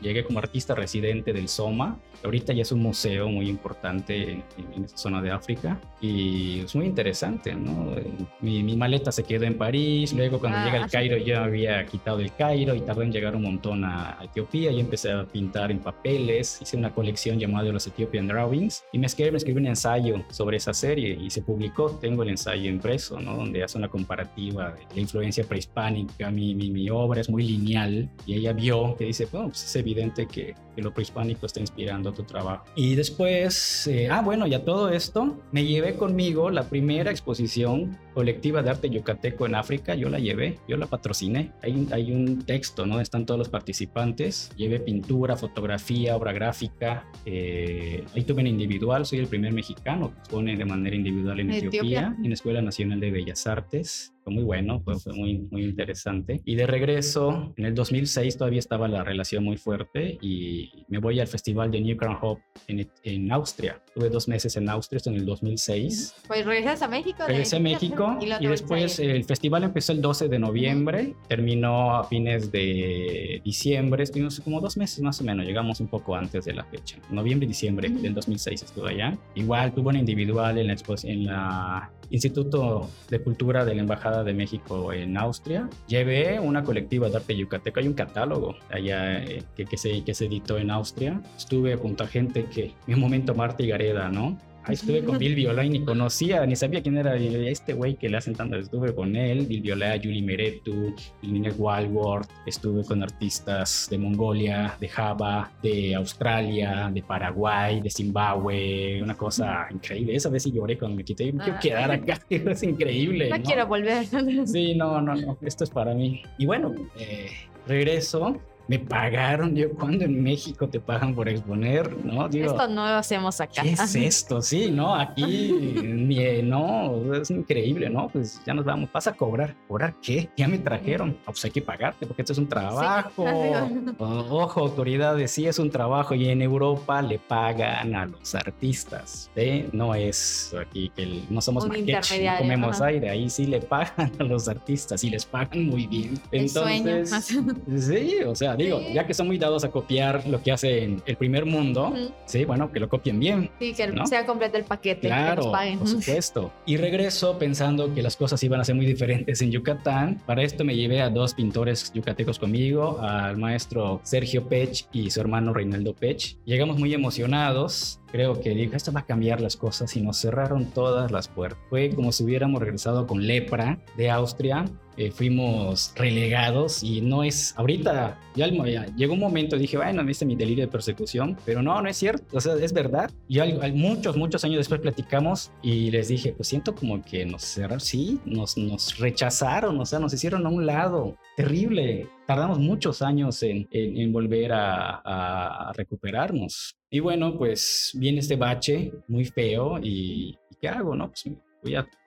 Llegué como artista residente del SOMA. Ahorita ya es un museo muy importante en, en esa zona de África. Y es muy interesante, ¿no? Mi, mi maleta se quedó en París, luego cuando ah, llegué al Cairo ya había quitado el Cairo y tardó en llegar un montón a, Etiopía. Y empecé a pintar en papeles, hice una colección llamada Los Ethiopian Drawings. Y me escribí, me escribí un ensayo sobre esa serie. Y se publicó, tengo el ensayo impreso, ¿no? Donde hace una comparativa de la influencia prehispánica, mi, mi, mi obra es muy lineal. Y ella que dice, bueno, pues es evidente que, lo prehispánico está inspirando tu trabajo. Y después, eh, ah, bueno, ya todo esto, me llevé conmigo la primera exposición colectiva de arte yucateco en África, yo la llevé, yo la patrociné. Hay, hay un texto, ¿no? Están todos los participantes. Llevé pintura, fotografía, obra gráfica. Eh, ahí tuve en individual, soy el primer mexicano que expone de manera individual en Etiopía, Etiopía, en la Escuela Nacional de Bellas Artes fue muy bueno, fue, fue, muy, muy interesante. Y de regreso, en el 2006 todavía estaba la relación muy fuerte y me voy al festival de New Crown Hope en, en Austria. Tuve dos meses en Austria, esto en el 2006. Pues regresas a México. Regresé a México y, después el festival empezó el 12 de noviembre, terminó a fines de diciembre, estuvimos como dos meses más o menos, llegamos un poco antes de la fecha. Noviembre y diciembre del 2006 estuve allá. Igual tuvo una individual en la, en la Instituto de Cultura de la Embajada de México en Austria. Llevé una colectiva de arte yucateco, hay un catálogo allá eh, que, que, se, que se editó en Austria. Estuve junto a gente que en un momento Marta y Gareda, ¿no? Ahí estuve con Bill Viola y ni conocía, ni sabía quién era este güey que le hacen tanto. Estuve con él, Bill Viola, Julie Meretu, Lina Walworth. Estuve con artistas de Mongolia, de Java, de Australia, de Paraguay, de Zimbabue. Una cosa increíble. Esa vez sí lloré cuando me quité. Me quiero ah. quedar acá. Es increíble. No, quiero volver. Sí, no, no, no. Esto es para mí. Y bueno, eh, regreso me pagaron. Yo, cuando en México te pagan por exponer? ¿No? esto no lo hacemos acá. ¿Qué es esto? Sí, ¿no? Aquí, ni, no, es increíble, ¿no? Pues ya nos vamos. Vas a cobrar. ¿Cobrar qué? Ya me trajeron. Ah, pues hay que pagarte porque esto es un trabajo. ojo, autoridades, sí es un trabajo y en Europa le pagan a los artistas. ¿eh? No es aquí que no somos maquetes, no comemos aire. Ahí sí le pagan a los artistas y les pagan muy bien. Entonces, sí, o sea, digo, ya que son muy dados a copiar lo que hace en el primer mundo, sí, bueno, que lo copien bien. Sí, que sea completo el paquete. Claro, por supuesto. Y regreso pensando que las cosas iban a ser muy diferentes en Yucatán. Para esto me llevé a dos pintores yucatecos conmigo, al maestro Sergio Pech y su hermano Reinaldo Pech. Llegamos muy emocionados creo que dijo, esto va a cambiar las cosas y nos cerraron todas las puertas. Fue como si hubiéramos regresado con lepra de Austria, eh, fuimos relegados y no es, ahorita ya, llegó un momento, dije, bueno, viste mi delirio de persecución, pero no, no es cierto, o sea, es verdad. Y muchos, muchos años después platicamos y les dije, pues siento como que nos cerraron, sí, nos, nos rechazaron, o sea, nos hicieron a un lado, terrible. Tardamos muchos años en, en, volver a, a recuperarnos. Y bueno, pues viene este bache muy feo y, ¿qué hago? No, pues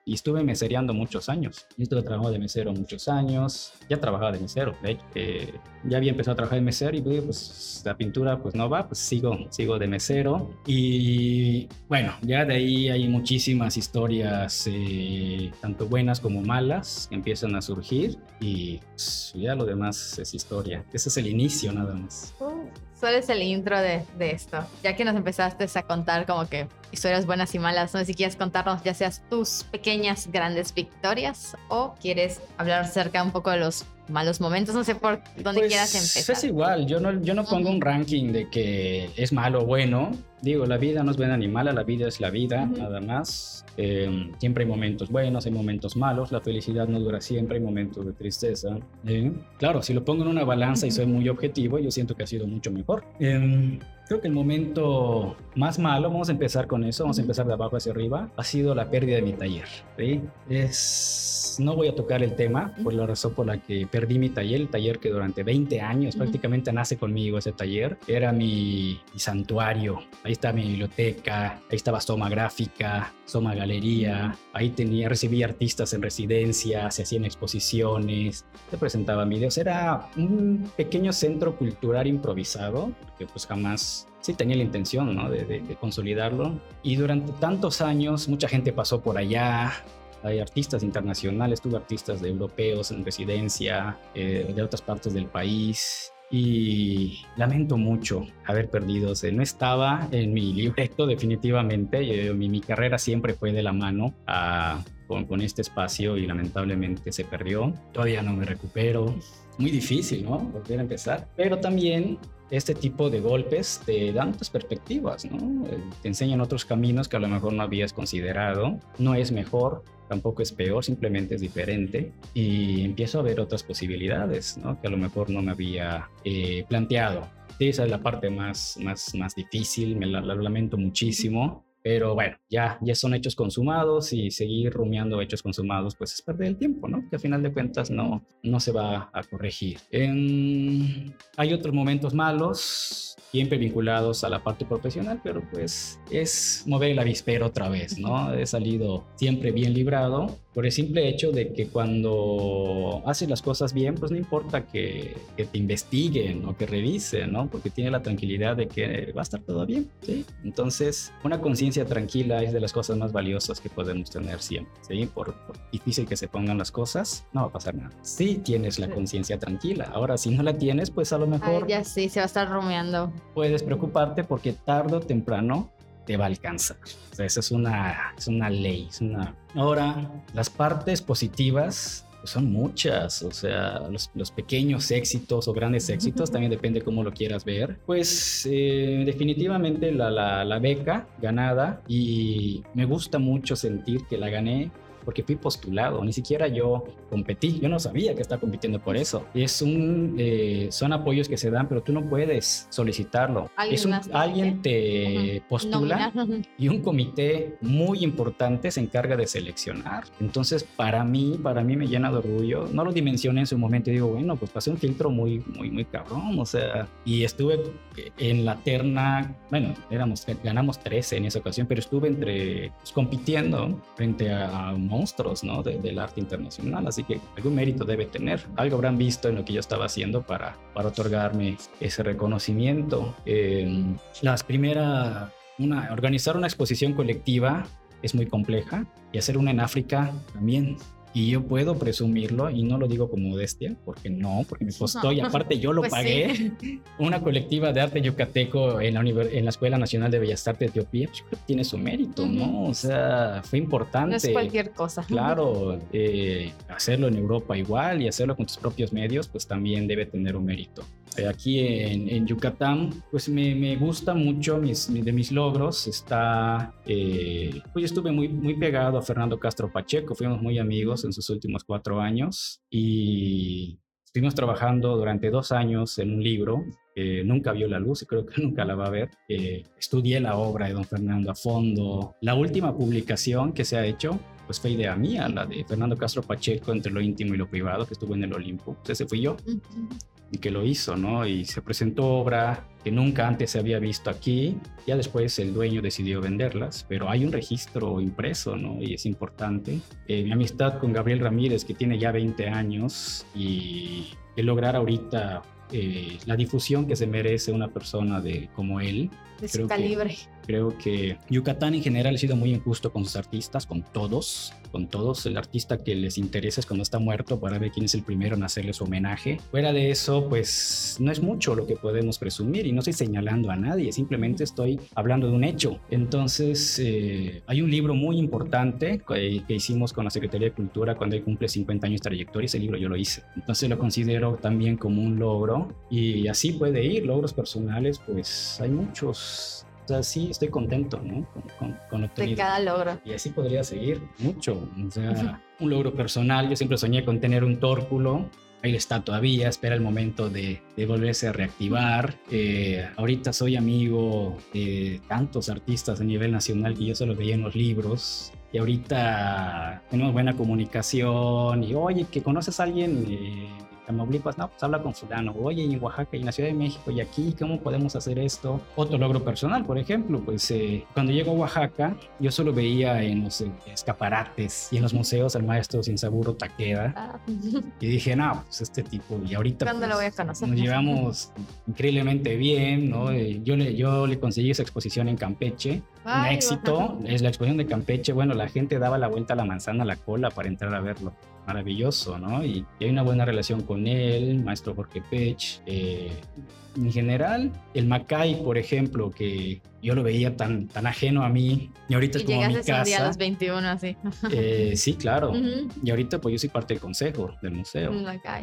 y estuve mesereando muchos años. Yo estuve trabajando de mesero muchos años. Ya trabajaba de mesero, de hecho. Eh, ya había empezado a trabajar de mesero y pues la pintura pues no va, pues sigo, sigo de mesero. Y bueno, ya de ahí hay muchísimas historias, eh, tanto buenas como malas, que empiezan a surgir y pues, ya lo demás es historia. Ese es el inicio nada más. Uh, solo es el intro de, de esto. Ya que nos empezaste a contar como que historias buenas y malas, no sé si quieres contarnos ya seas tus pequeños grandes victorias o quieres hablar acerca un poco de los malos momentos? No sé por dónde pues, quieras empezar. Es igual, yo no, yo no pongo un ranking de que es malo o bueno. Digo, la vida no es buena ni mala, la vida es la vida, nada más. Em, siempre hay momentos buenos, hay momentos malos, la felicidad no dura siempre, hay momentos de tristeza. ¿eh? Claro, si lo pongo en una balanza y soy muy objetivo, yo siento que ha sido mucho mejor. Em, creo que el momento más malo, vamos a empezar con eso, vamos a empezar de abajo hacia arriba, ha sido la pérdida de mi taller. ¿sí? Es, no voy a tocar el tema por la razón por la que perdí mi taller, el taller que durante 20 años prácticamente nace conmigo ese taller. Era mi, santuario, ahí está mi biblioteca, ahí estaba Soma Gráfica, Soma Galería, ahí tenía, recibía artistas en residencia, se hacían exposiciones, se presentaban videos. Era un pequeño centro cultural improvisado, que pues jamás sí tenía la intención ¿no? de, de, consolidarlo. Y durante tantos años mucha gente pasó por allá, hay artistas internacionales, tuve artistas de europeos en residencia, eh, de otras partes del país. Y lamento mucho haber perdido. no estaba en mi libreto definitivamente. mi, mi, carrera siempre fue de la mano a, con, con, este espacio y lamentablemente se perdió. Todavía no me recupero. Muy difícil, ¿no? Volver a empezar. Pero también este tipo de golpes te dan otras perspectivas, ¿no? Eh, te enseñan otros caminos que a lo mejor no habías considerado. No es mejor, tampoco es peor, simplemente es diferente. Y empiezo a ver otras posibilidades, ¿no? Que a lo mejor no me había eh, planteado. esa es la parte más, más, más difícil, me la, lamento muchísimo. Pero bueno, ya, ya son hechos consumados y seguir rumiando hechos consumados, pues es perder el tiempo, ¿no? Que al final de cuentas no, no se va a corregir. hay otros momentos malos, siempre vinculados a la parte profesional, pero pues es mover el avispero otra vez, ¿no? He salido siempre bien librado por el simple hecho de que cuando haces las cosas bien, pues no importa que, que, te investiguen o que revisen, ¿no? Porque tiene la tranquilidad de que va a estar todo bien, ¿sí? Entonces, una conciencia tranquila es de las cosas más valiosas que podemos tener siempre, ¿sí? Por, difícil que se pongan las cosas, no va a pasar nada. Sí tienes la conciencia tranquila. Ahora, si no la tienes, pues a lo mejor... ya sí, se va a estar rumiando. Puedes preocuparte porque tarde o temprano te va a alcanzar. O sea, esa es una, es una ley. Es una... Ahora, las partes positivas Pues son muchas, o sea, los, pequeños éxitos o grandes éxitos, también depende cómo lo quieras ver. Pues eh, definitivamente la, la, la beca ganada y me gusta mucho sentir que la gané porque fui postulado, ni siquiera yo competí, yo no sabía que estaba compitiendo por eso. Es un, eh, son apoyos que se dan, pero tú no puedes solicitarlo. Alguien, te postula y un comité muy importante se encarga de seleccionar. Entonces, para mí, para mí me llena de orgullo. No lo dimensioné en su momento y digo, bueno, pues pasé un filtro muy, muy, muy cabrón, o sea, y estuve en la terna, bueno, éramos, ganamos 13 en esa ocasión, pero estuve entre, pues, compitiendo frente a un monstruos ¿no? del arte internacional, así que algún mérito debe tener. Algo habrán visto en lo que yo estaba haciendo para, para otorgarme ese reconocimiento. Eh, las primeras, una, organizar una exposición colectiva es muy compleja y hacer una en África también y yo puedo presumirlo y no lo digo como modestia, porque no, porque me costó y aparte yo lo pues pagué. Una colectiva de arte yucateco en la, en la Escuela Nacional de Bellas Artes de Etiopía, pues, creo que tiene su mérito, ¿no? O sea, fue importante. No es cualquier cosa. Claro, eh, hacerlo en Europa igual y hacerlo con tus propios medios, pues también debe tener un mérito. Eh, aquí en, en, Yucatán, pues me, me gusta mucho mis, de mis logros. Está, eh, pues yo estuve muy, muy pegado a Fernando Castro Pacheco, fuimos muy amigos en sus últimos cuatro años y estuvimos trabajando durante dos años en un libro que nunca vio la luz y creo que nunca la va a ver. Eh, estudié la obra de don Fernando a fondo. La última publicación que se ha hecho pues fue idea mía, la de Fernando Castro Pacheco entre lo íntimo y lo privado, que estuvo en el Olimpo. Ese fui yo y que lo hizo, ¿no? Y se presentó obra que nunca antes se había visto aquí. Ya después el dueño decidió venderlas, pero hay un registro impreso, ¿no? Y es importante. Eh, mi amistad con Gabriel Ramírez, que tiene ya 20 años y que lograr ahorita eh, la difusión que se merece una persona de, como él. De su calibre. Creo que Yucatán en general ha sido muy injusto con sus artistas, con todos, con todos. El artista que les interesa es cuando está muerto para ver quién es el primero en hacerle su homenaje. Fuera de eso, pues no es mucho lo que podemos presumir y no estoy señalando a nadie, simplemente estoy hablando de un hecho. Entonces, eh, hay un libro muy importante que, que, hicimos con la Secretaría de Cultura cuando él cumple 50 años de trayectoria. Ese libro yo lo hice. Entonces lo considero también como un logro y así puede ir, logros personales, pues hay muchos. O sea, sí, estoy contento, ¿no? Con, con, De cada logro. Y así podría seguir mucho. O sea, un logro personal. Yo siempre soñé con tener un tórculo ahí está todavía, espera el momento de, de volverse a reactivar. Eh, ahorita soy amigo de tantos artistas a nivel nacional que yo solo veía en los libros. Y ahorita tenemos buena comunicación y oye, que conoces a alguien eh, Tamaulipas, no, pues habla con fulano, oye, en Oaxaca y en la Ciudad de México y aquí, ¿cómo podemos hacer esto? Otro logro personal, por ejemplo, pues eh, cuando llego a Oaxaca, yo solo veía en los eh, escaparates y en los museos al maestro Sinsaburo Taqueda ah. y dije, no, pues este tipo, y ahorita ¿Cuándo lo voy a conocer? nos llevamos increíblemente bien, ¿no? Eh, yo le, yo le conseguí esa exposición en Campeche, un éxito, es la exposición de Campeche, bueno, la gente daba la vuelta a la manzana a la cola para entrar a verlo maravilloso, ¿no? Y, hay una buena relación con él, maestro Jorge Pech. Eh, en general, el Macay, por ejemplo, que yo lo veía tan, tan ajeno a mí, y ahorita es como mi casa. Día a los 21, así. Eh, sí, claro. Y ahorita pues yo soy parte del consejo del museo.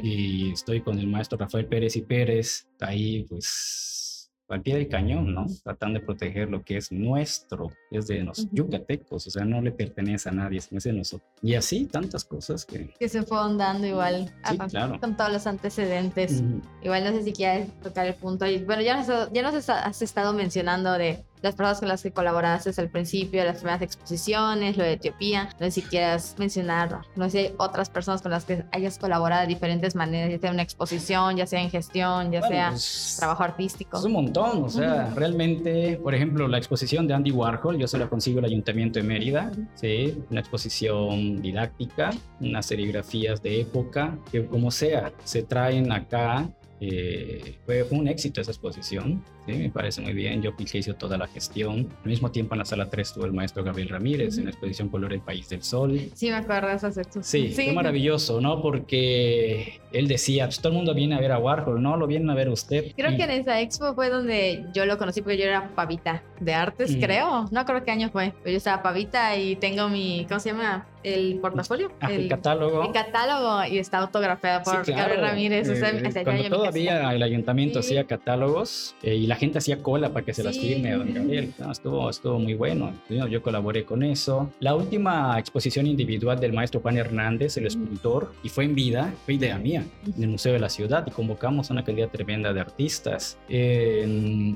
Y estoy con el maestro Rafael Pérez y Pérez, ahí pues al pie del cañón, ¿no? Tratando de proteger lo que es nuestro, es de los yucatecos, o sea, no le pertenece a nadie, es de nosotros. Y así tantas cosas que... Que se fueron dando igual con todos los antecedentes. Igual no sé si quieres tocar el punto. Y, bueno, ya nos, ya nos has estado mencionando de las personas con las que colaboraste al principio, las primeras exposiciones, lo de Etiopía. No sé si quieras mencionar, no sé si hay otras personas con las que hayas colaborado de diferentes maneras, ya sea en una exposición, ya sea en gestión, ya sea pues, trabajo artístico. Es un montón, o sea, realmente, por ejemplo, la exposición de Andy Warhol, yo se la consigo el Ayuntamiento de Mérida, ¿sí? Una exposición didáctica, unas serigrafías de época, que como sea, se traen acá eh, fue un éxito esa exposición. Sí, me parece muy bien. Yo que hice toda la gestión. Al mismo tiempo en la sala 3 estuvo el maestro Gabriel Ramírez en la exposición Color El País del Sol. Sí, me acuerdo de esos Sí, sí, fue maravilloso, ¿no? Porque él decía, pues todo el mundo viene a ver a Warhol, ¿no? Lo vienen a ver usted. Creo que en esa expo fue donde yo lo conocí porque yo era pavita de artes, mm. creo. No creo qué año fue, pero yo estaba pavita y tengo mi, ¿cómo se llama? el portafolio. Ah, el, catálogo. El catálogo y está autografiado por Gabriel Ramírez. Eh, cuando todavía el ayuntamiento hacía catálogos eh, y la gente hacía cola para que se las firme a don Gabriel. estuvo, estuvo muy bueno. Yo, colaboré con eso. La última exposición individual del maestro Juan Hernández, el escultor, y fue en vida, fue idea mía, en el Museo de la Ciudad y convocamos a una cantidad tremenda de artistas.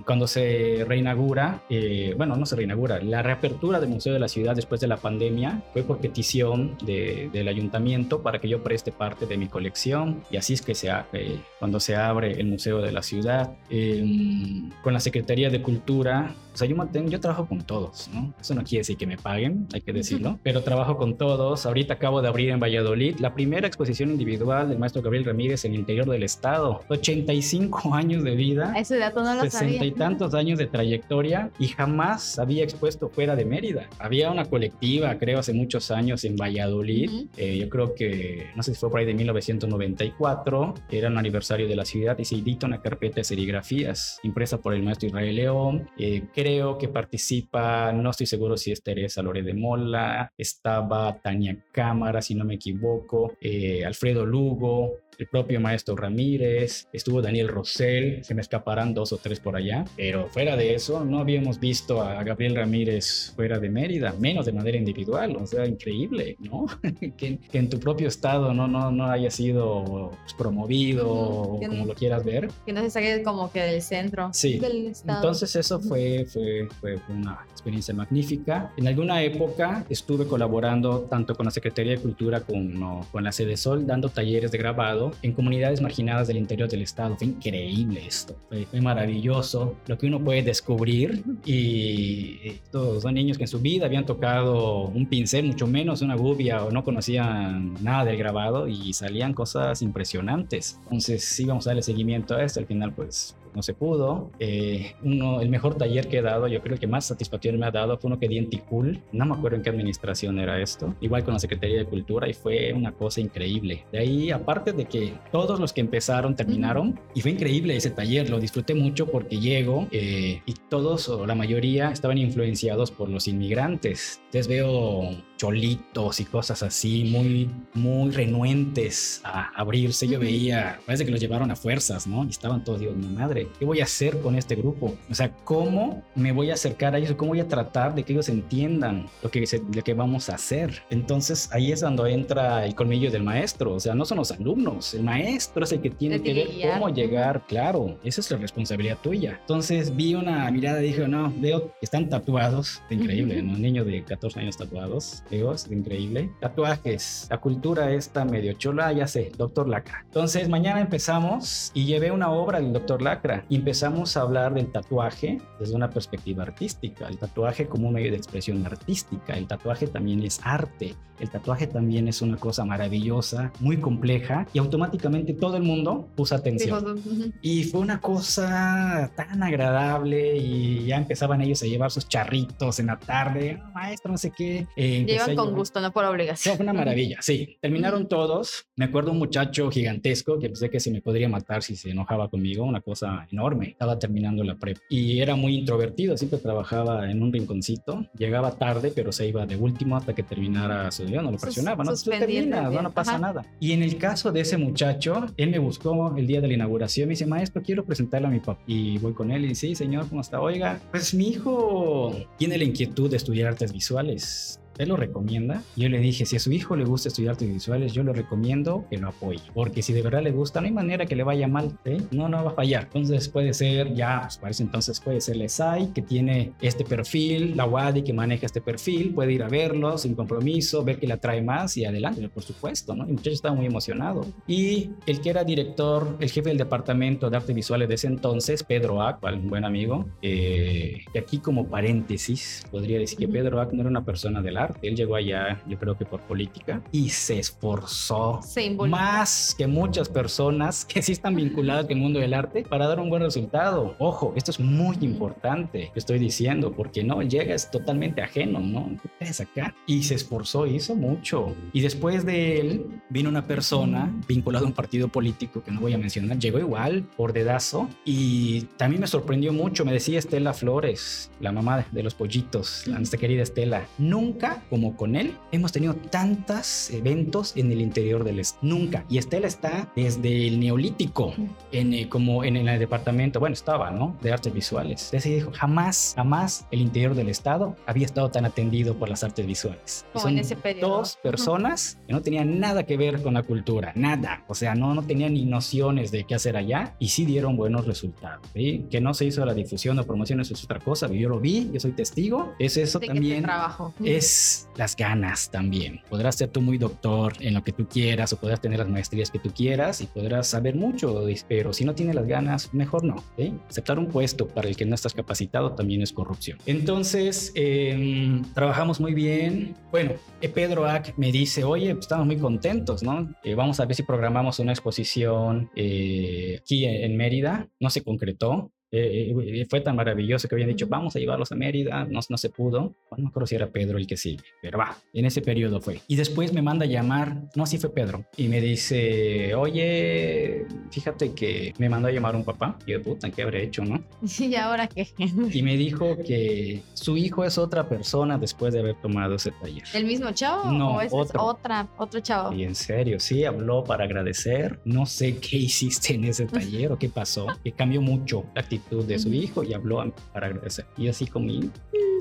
cuando se reinaugura, eh, bueno, no se reinaugura, la reapertura del Museo de la Ciudad después de la pandemia fue por petición del ayuntamiento para que yo preste parte de mi colección y así es que se, eh, cuando se abre el Museo de la Ciudad. Em, con la Secretaría de Cultura sea, yo, mantengo, yo trabajo con todos, ¿no? Eso no quiere decir que me paguen, hay que decirlo, pero trabajo con todos. Ahorita acabo de abrir en Valladolid la primera exposición individual del maestro Gabriel Ramírez en el interior del estado. 85 años de vida. Ese dato no lo 60 y tantos años de trayectoria y jamás había expuesto fuera de Mérida. Había una colectiva, creo, hace muchos años en Valladolid. Eh, yo creo que, no sé si fue por ahí de 1994, era un aniversario de la ciudad y se edita una carpeta de serigrafías impresa por el maestro Israel León. Eh, creo que participa, no estoy seguro si es Teresa Lore de Mola, estaba Tania Cámara, si no me equivoco, eh, Alfredo Lugo, el propio maestro Ramírez, estuvo Daniel Rosell, se me escaparán dos o tres por allá, pero fuera de eso no habíamos visto a Gabriel Ramírez fuera de Mérida, menos de manera individual, o sea, increíble, ¿no? que, en tu propio estado no, no, no haya sido pues, promovido o como lo quieras ver. Que no se saque como que del centro sí. del estado. Entonces eso fue, fue, fue una experiencia magnífica. En alguna época estuve colaborando tanto con la Secretaría de Cultura como con la Sede Sol, dando talleres de grabado en comunidades marginadas del interior del estado. Fue increíble esto, fue, maravilloso lo que uno puede descubrir y todos son niños que en su vida habían tocado un pincel, mucho menos una gubia o no conocían nada del grabado y salían cosas impresionantes. Entonces íbamos a darle seguimiento a esto, al final pues no se pudo. Eh, uno, el mejor taller que he dado, yo creo que más satisfacción me ha dado, fue uno que di en Ticul. No me acuerdo en qué administración era esto. Igual con la Secretaría de Cultura y fue una cosa increíble. De ahí, aparte de que todos los que empezaron terminaron, y fue increíble ese taller, lo disfruté mucho porque llego eh, y todos o la mayoría estaban influenciados por los inmigrantes. Entonces veo cholitos y cosas así, muy, muy renuentes a abrirse. Yo veía, parece que los llevaron a fuerzas, ¿no? Y estaban todos, digo, mi madre, ¿qué voy a hacer con este grupo? O sea, ¿cómo me voy a acercar a ellos? ¿Cómo voy a tratar de que ellos entiendan lo que, lo que vamos a hacer? Entonces ahí es cuando entra el colmillo del maestro. O sea, no son los alumnos, el maestro es el que tiene que ver cómo llegar, claro, esa es la responsabilidad tuya. Entonces vi una mirada y dije, no, veo que están tatuados, increíble, ¿no? Un niño de 14 años tatuados es increíble. Tatuajes, la cultura está medio chola, ya sé, Doctor Lacra. Entonces, mañana empezamos y llevé una obra del Doctor Lacra y empezamos a hablar del tatuaje desde una perspectiva artística, el tatuaje como un medio de expresión artística, el tatuaje también es arte, el tatuaje también es una cosa maravillosa, muy compleja y automáticamente todo el mundo puso atención. Y fue una cosa tan agradable y ya empezaban ellos a llevar sus charritos en la tarde, maestro, no sé qué. Eh, con gusto, no por obligación. Fue una maravilla, sí. Terminaron todos. Me acuerdo un muchacho gigantesco que pensé que se me podría matar si se enojaba conmigo, una cosa enorme. Estaba terminando la prep y era muy introvertido, siempre trabajaba en un rinconcito. Llegaba tarde, pero se iba de último hasta que terminara su día. No lo presionaba, no, termina, no, no pasa nada. Y en el caso de ese muchacho, él me buscó el día de la inauguración. Me dice, maestro, quiero presentarle a mi papá. Y voy con él y dice, sí, señor, ¿cómo está? Oiga, pues mi hijo tiene la inquietud de estudiar artes visuales él lo recomienda. Yo le dije, si a su hijo le gusta estudiar artes visuales, yo le recomiendo que lo apoye. Porque si de verdad le gusta, no hay manera que le vaya mal. ¿eh? No, no va a fallar. Entonces puede ser, ya, pues parece entonces puede ser la SAI, que tiene este perfil, la WADI que maneja este perfil, puede ir a verlo sin compromiso, ver que le atrae más y adelante, por supuesto, ¿no? El muchacho estaba muy emocionado. Y el que era director, el jefe del departamento de artes visuales de ese entonces, Pedro Ack, un buen amigo, eh, que aquí como paréntesis, podría decir que Pedro Ack no era una persona del arte arte. Él llegó allá, yo creo que por política, y se esforzó Se más que muchas personas que sí están vinculadas con el mundo del arte para dar un buen resultado. Ojo, esto es muy importante que estoy diciendo, porque no, él llega es totalmente ajeno, ¿no? ¿Qué es acá? Y se esforzó, hizo mucho. Y después de él vino una persona vinculada a un partido político que no voy a mencionar, llegó igual por dedazo y también me sorprendió mucho, me decía Estela Flores, la mamá de los pollitos, la nuestra querida Estela, nunca como con él hemos tenido tantos eventos en el interior del est nunca. Y Estela está desde el neolítico, en, eh, como en, el departamento, bueno, estaba, ¿no? De artes visuales. Entonces dijo, jamás, jamás el interior del estado había estado tan atendido por las artes visuales. Son en ese periodo. dos personas que no tenían nada que ver con la cultura, nada. O sea, no, no tenían ni nociones de qué hacer allá y sí dieron buenos resultados. ¿sí? Que no se hizo la difusión o promoción, eso es otra cosa. Yo lo vi, yo soy testigo. Es eso de que también. trabajo. Es las ganas también. Podrás ser tú muy doctor en lo que tú quieras o podrás tener las maestrías que tú quieras y podrás saber mucho, pero si no tienes las ganas, mejor no. Aceptar un puesto para el que no estás capacitado también es corrupción. Entonces, eh, trabajamos muy bien. Bueno, eh, Pedro Ack me dice, oye, pues, estamos muy contentos, ¿no? Eh, vamos a ver si programamos una exposición eh, aquí en Mérida. No se concretó. Eh, eh, fue tan maravilloso que habían dicho, vamos a llevarlos a Mérida, no, no se pudo. Bueno, no acuerdo si era Pedro el que sigue, pero va, en ese periodo fue. Y después me manda a llamar, no, sí fue Pedro, y me dice, oye, fíjate que me mandó a llamar un papá, y yo, puta, ¿qué habré hecho, no? ¿Y ahora qué? Y me dijo que su hijo es otra persona después de haber tomado ese taller. ¿El mismo chavo? No, ¿O otro. otra, otro chavo? Y en serio, sí, habló para agradecer. No sé qué hiciste en ese taller o qué pasó, que cambió mucho la actitud de su hijo y habló a- para agradecer. Y así comí.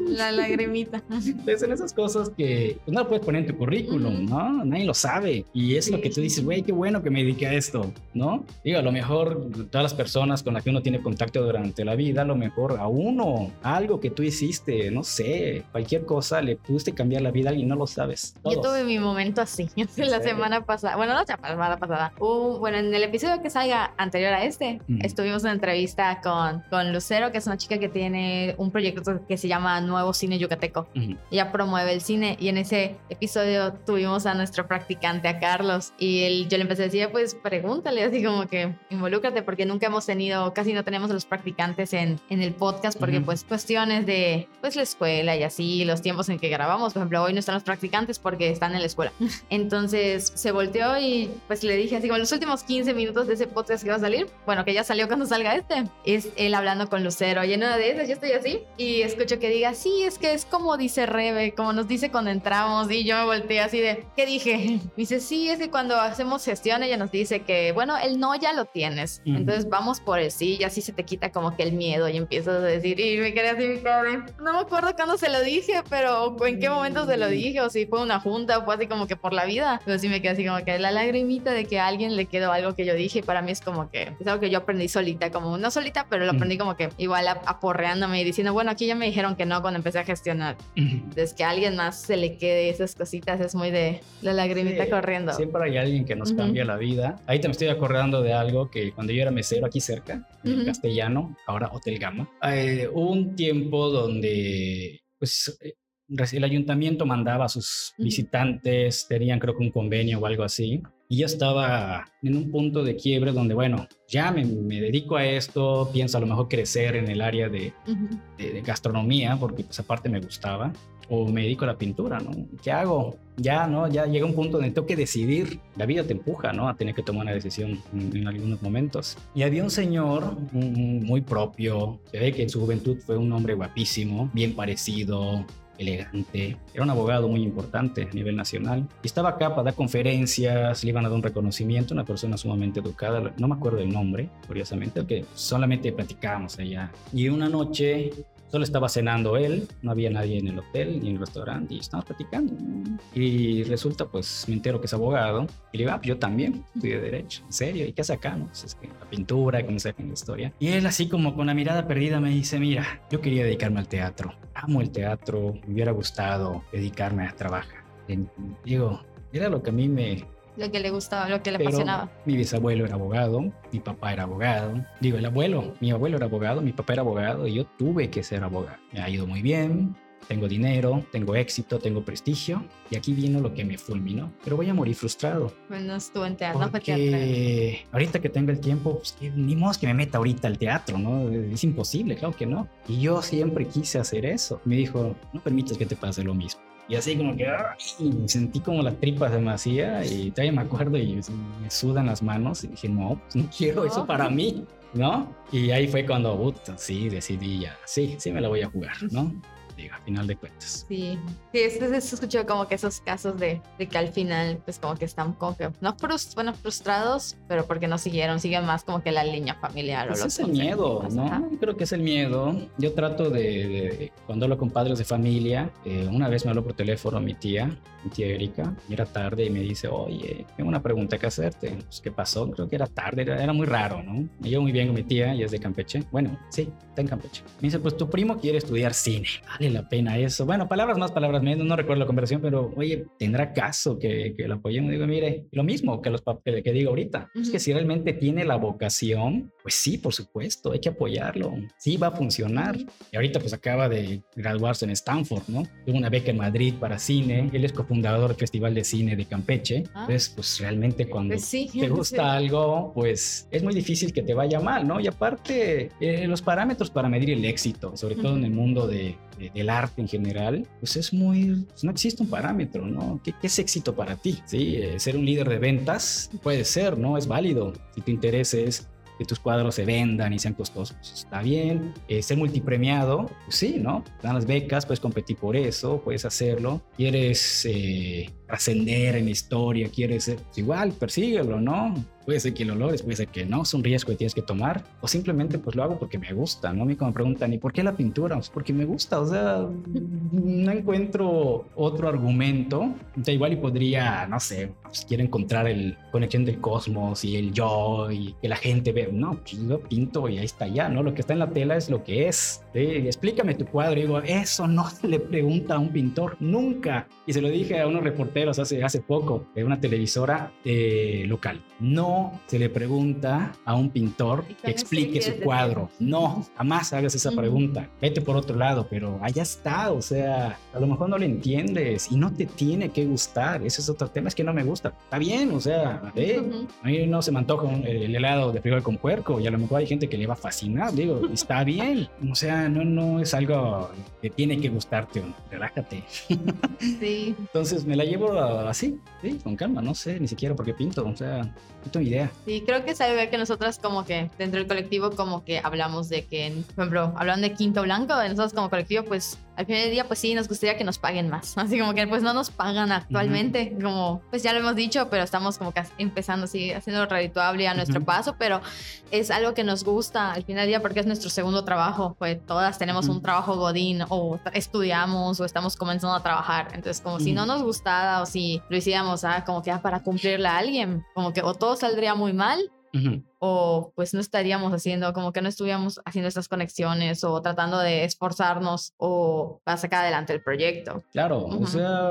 La lagrimita. Entonces, en esas cosas que pues, no lo puedes poner en tu currículum. ¿no? Nadie lo sabe. Y es lo Sí. que tú dices, güey, qué bueno que me dediqué a esto, ¿no? Digo, a lo mejor todas las personas con las que uno tiene contacto durante la vida, a lo mejor a uno, algo que tú hiciste, no sé, cualquier cosa, le pudiste cambiar la vida a alguien no lo sabes. Yo Todos. tuve mi momento así la semana pasada. Bueno, no la semana pasada. Hubo- bueno, en el episodio que salga anterior a este, estuvimos en entrevista con, con Lucero, que es una chica que tiene un proyecto que se llama Nuevo Cine Yucateco. Ujú. Ella promueve el cine y en ese episodio tuvimos a nuestro practicante, a Carlos, y él, yo le empecé a decir, pues pregúntale, así como que involúcrate, porque nunca hemos tenido, casi no tenemos a los practicantes en, en el podcast, porque Ujú. pues cuestiones de pues la escuela y así, los tiempos en que grabamos, por ejemplo, hoy no están los practicantes porque están en la escuela. Entonces se volteó y pues le dije así como los últimos 15 minutos de ese podcast que va a salir, bueno, que ya salió cuando salga este, es él hablando con Lucero, y en una de esas yo estoy así y escucho que sí, es que es como dice Rebe, como nos dice cuando entramos y yo me volteé así de, ¿qué dije? Me dice, sí, es que cuando hacemos gestión ella nos dice que, bueno, el no ya lo tienes, Ujú. entonces vamos por el sí y así se te quita como que el miedo y empiezas a decir, y me quedé así, mi cabrón. No me acuerdo cuándo se lo dije, pero en qué momento se lo dije, o si fue una junta o fue así como que por la vida, pero sí me quedé así como que la lagrimita de que a alguien le quedó algo que yo dije y para mí es como que es algo que yo aprendí solita, como no solita, pero lo aprendí como que igual ap- aporreándome y diciendo, bueno, aquí ya me dijeron que no cuando empecé a gestionar. Entonces que a alguien más se le quede esas cositas es muy de la lagrimita Sí, corriendo. Siempre hay alguien que nos Ujú. cambia la vida. Ahí te me estoy acordando de algo que cuando yo era mesero aquí cerca, en Ujú. castellano, ahora Hotel Gama, eh, hubo un tiempo donde pues, eh, el ayuntamiento mandaba a sus visitantes, tenían creo que un convenio o algo así. Y yo estaba en un punto de quiebre donde, bueno, ya me, me dedico a esto, pienso a lo mejor crecer en el área de, Ujú. de, de gastronomía, porque pues aparte me gustaba, o me dedico a la pintura, ¿no? ¿Qué hago? Ya, ¿no? Ya llega un punto donde tengo que decidir, la vida te empuja, ¿no? A tener que tomar una decisión en, en algunos momentos. Y había un señor un muy propio, se ve que en su juventud fue un hombre guapísimo, bien parecido, elegante, era un abogado muy importante a nivel nacional estaba acá para dar conferencias, le iban a dar un reconocimiento, una persona sumamente educada, no me acuerdo el nombre, curiosamente, que solamente platicábamos allá. Y una noche solo estaba cenando él, no había nadie en el hotel ni en el restaurante y estábamos platicando. Y resulta, pues me entero que es abogado y le digo, ah, pues yo también estudié Derecho, en serio, ¿y qué hace acá? No? Pues es que la pintura, que no sé la historia. Y él así como con la mirada perdida me dice, mira, yo quería dedicarme al teatro, amo el teatro, me hubiera gustado dedicarme a trabajar. Y digo, era lo que a mí me, Lo que le gustaba, lo que le pero apasionaba. Mi bisabuelo era abogado, mi papá era abogado. Digo, el abuelo, mi abuelo era abogado, mi papá era abogado y yo tuve que ser abogado. Me ha ido muy bien, tengo dinero, tengo éxito, tengo prestigio, y aquí vino lo que me fulminó, pero voy a morir frustrado. Bueno, estuvo en teatro. Porque ahorita que tengo el tiempo, pues que ni modo que me meta ahorita al teatro, ¿no? Es imposible, claro que no. Y yo siempre quise hacer eso. Me dijo, no permites que te pase lo mismo. Y así como que ay, sentí como la tripa se me hacía y todavía me acuerdo y me sudan las manos y dije, no, pues no quiero eso para mí, ¿no? Y ahí fue cuando, sí, decidí ya, sí, sí me la voy a jugar, ¿no? Digo, a final de cuentas. Sí, sí, es, es, es escucho como que esos casos de, de, que al final, pues como que están como que, no frust, bueno, frustrados, pero porque no siguieron, siguen más como que la línea familiar. Pues o es el miedo, ¿no? Ajá. Creo que es el miedo. Yo trato de, de cuando hablo con padres de familia, eh, una vez me habló por teléfono mi tía, mi tía Erika, y era tarde y me dice, oye, tengo una pregunta que hacerte. Pues, ¿Qué pasó? Creo que era tarde, era, era muy raro, ¿no? Me llevo muy bien con mi tía y es de Campeche. Bueno, sí, está en Campeche. Me dice, pues tu primo quiere estudiar cine. Vale la pena eso. Bueno, palabras más, palabras menos, no recuerdo la conversación, pero oye, ¿tendrá caso que, que lo apoyemos? Digo, mire, lo mismo que los que, que digo ahorita. Uh -huh. Es que si realmente tiene la vocación, pues sí, por supuesto, hay que apoyarlo. Sí, va a funcionar. Uh -huh. Y ahorita pues acaba de graduarse en Stanford, ¿no? Tuvo una beca en Madrid para cine. Él es cofundador del Festival de Cine de Campeche. Ah. Entonces, pues realmente cuando pues sí, te gusta sí. algo, pues es muy difícil que te vaya mal, ¿no? Y aparte, eh, los parámetros para medir el éxito, sobre todo uh -huh. en el mundo de, de, del arte en general, pues es muy, pues no existe un parámetro, ¿no? ¿Qué, es éxito para ti? Sí, eh, ser un líder de ventas puede ser, ¿no? Es válido. Si tu interés es que tus cuadros se vendan y sean costosos, pues está bien. Eh, ser multipremiado, pues sí, ¿no? Dan las becas, puedes competir por eso, puedes hacerlo. Quieres eh, trascender en la historia, quieres ser, igual, persíguelo, ¿no? Puede ser que lo logres, puede ser que no, es un riesgo que tienes que tomar. O simplemente pues lo hago porque me gusta, ¿no? A mí cuando me preguntan, ¿y por qué la pintura? Pues porque me gusta, o sea, no encuentro otro argumento. Da igual y podría, no sé, pues, quiero encontrar el conexión del cosmos y el yo y que la gente ve. No, pues pinto y ahí está ya, ¿no? Lo que está en la tela es lo que es. ¿sí? Explícame tu cuadro. Y digo, eso no se le pregunta a un pintor nunca. Y se lo dije a unos reporteros hace, hace poco de una televisora eh, local. No se le pregunta a un pintor que explique su cuadro. No, jamás hagas esa pregunta. Vete por otro lado, pero allá está. O sea, a lo mejor no lo entiendes y no te tiene que gustar. Ese es otro tema, es que no me gusta. Está bien, o sea, eh, a mí no se me antoja el helado de frijol con puerco y a lo mejor hay gente que le va a fascinar. Digo, está bien. O sea, no, no es algo que tiene que gustarte. Relájate. Sí. Entonces me la llevo así, sí, con calma. No sé ni siquiera por qué pinto. O sea, no tengo idea. Sí, creo que sabe que nosotras como que dentro del colectivo como que hablamos de que, por ejemplo, hablando de Quinto Blanco, nosotros como colectivo, pues al final del día pues sí, nos gustaría que nos paguen más. Así como que pues no nos pagan actualmente, uh -huh. como pues ya lo hemos dicho, pero estamos como que empezando así, haciendo redituable a nuestro uh -huh. paso, pero es algo que nos gusta al final del día porque es nuestro segundo trabajo, pues todas tenemos uh -huh. un trabajo godín o estudiamos o estamos comenzando a trabajar, entonces como si no nos gustara o si lo hiciéramos ah, como que ah, para cumplirle a alguien, como que o todo saldría muy mal Uh -huh. o pues no estaríamos haciendo, como que no estuviéramos haciendo estas conexiones o tratando de esforzarnos o para sacar adelante el proyecto. Claro, uh -huh. o sea,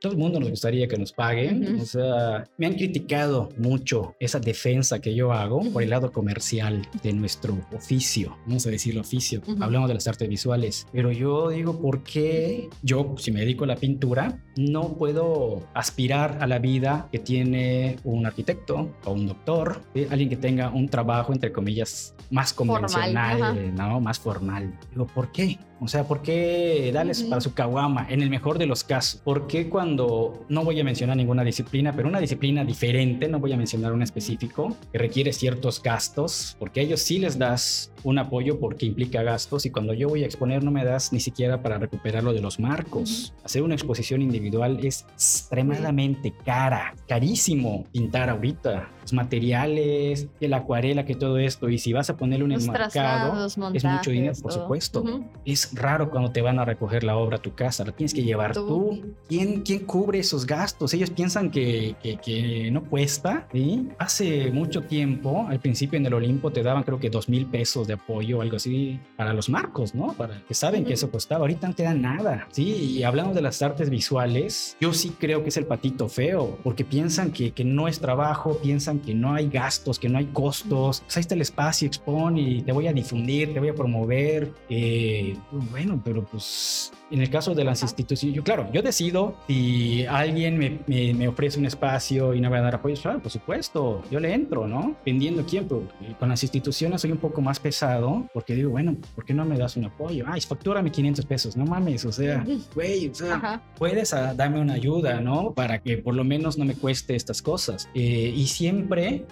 todo el mundo nos gustaría que nos paguen, uh -huh. o sea, me han criticado mucho esa defensa que yo hago por el lado comercial de nuestro oficio, vamos a decirlo oficio, hablamos de las artes visuales, pero yo digo, ¿por qué yo, si me dedico a la pintura, no puedo aspirar a la vida que tiene un arquitecto o un doctor? alguien que tenga un trabajo, entre comillas, más convencional, formal, ¿no? Más formal. Digo, ¿por qué? O sea, ¿por qué darles uh -huh. para su caguama? En el mejor de los casos. ¿Por qué cuando no voy a mencionar ninguna disciplina, pero una disciplina diferente, no voy a mencionar un específico, que requiere ciertos gastos, porque a ellos sí les das un apoyo porque implica gastos y cuando yo voy a exponer no me das ni siquiera para recuperarlo de los marcos. Uh -huh. Hacer una exposición individual es extremadamente cara, carísimo pintar ahorita. Los materiales, la acuarela, que todo esto. Y si vas a ponerlo en el mercado, es mucho dinero, por supuesto. Uh -huh. Es raro cuando te van a recoger la obra a tu casa, la tienes que llevar tú. tú. ¿Quién, ¿Quién cubre esos gastos? Ellos piensan que, que, que no cuesta. ¿sí? Hace mucho tiempo, al principio en el Olimpo, te daban creo que dos mil pesos de apoyo o algo así para los marcos, ¿no? Para que saben uh -huh. que eso costaba. Ahorita no te dan nada. Sí, y hablando de las artes visuales, yo sí creo que es el patito feo, porque piensan que, que no es trabajo, piensan que no hay gastos, que no hay costos. Pues ahí está el espacio, expon y te voy a difundir, te voy a promover. Eh, bueno, pero pues en el caso de las instituciones, yo, claro, yo decido si alguien me, me, me, ofrece un espacio y no va a dar apoyo, claro, por supuesto, yo le entro, ¿no? Dependiendo quién, pero con las instituciones soy un poco más pesado porque digo, bueno, ¿por qué no me das un apoyo? Ay, factúrame 500 pesos, no mames, o sea, güey, o sea, puedes a, darme una ayuda, ¿no? Para que por lo menos no me cueste estas cosas. Eh, y siempre,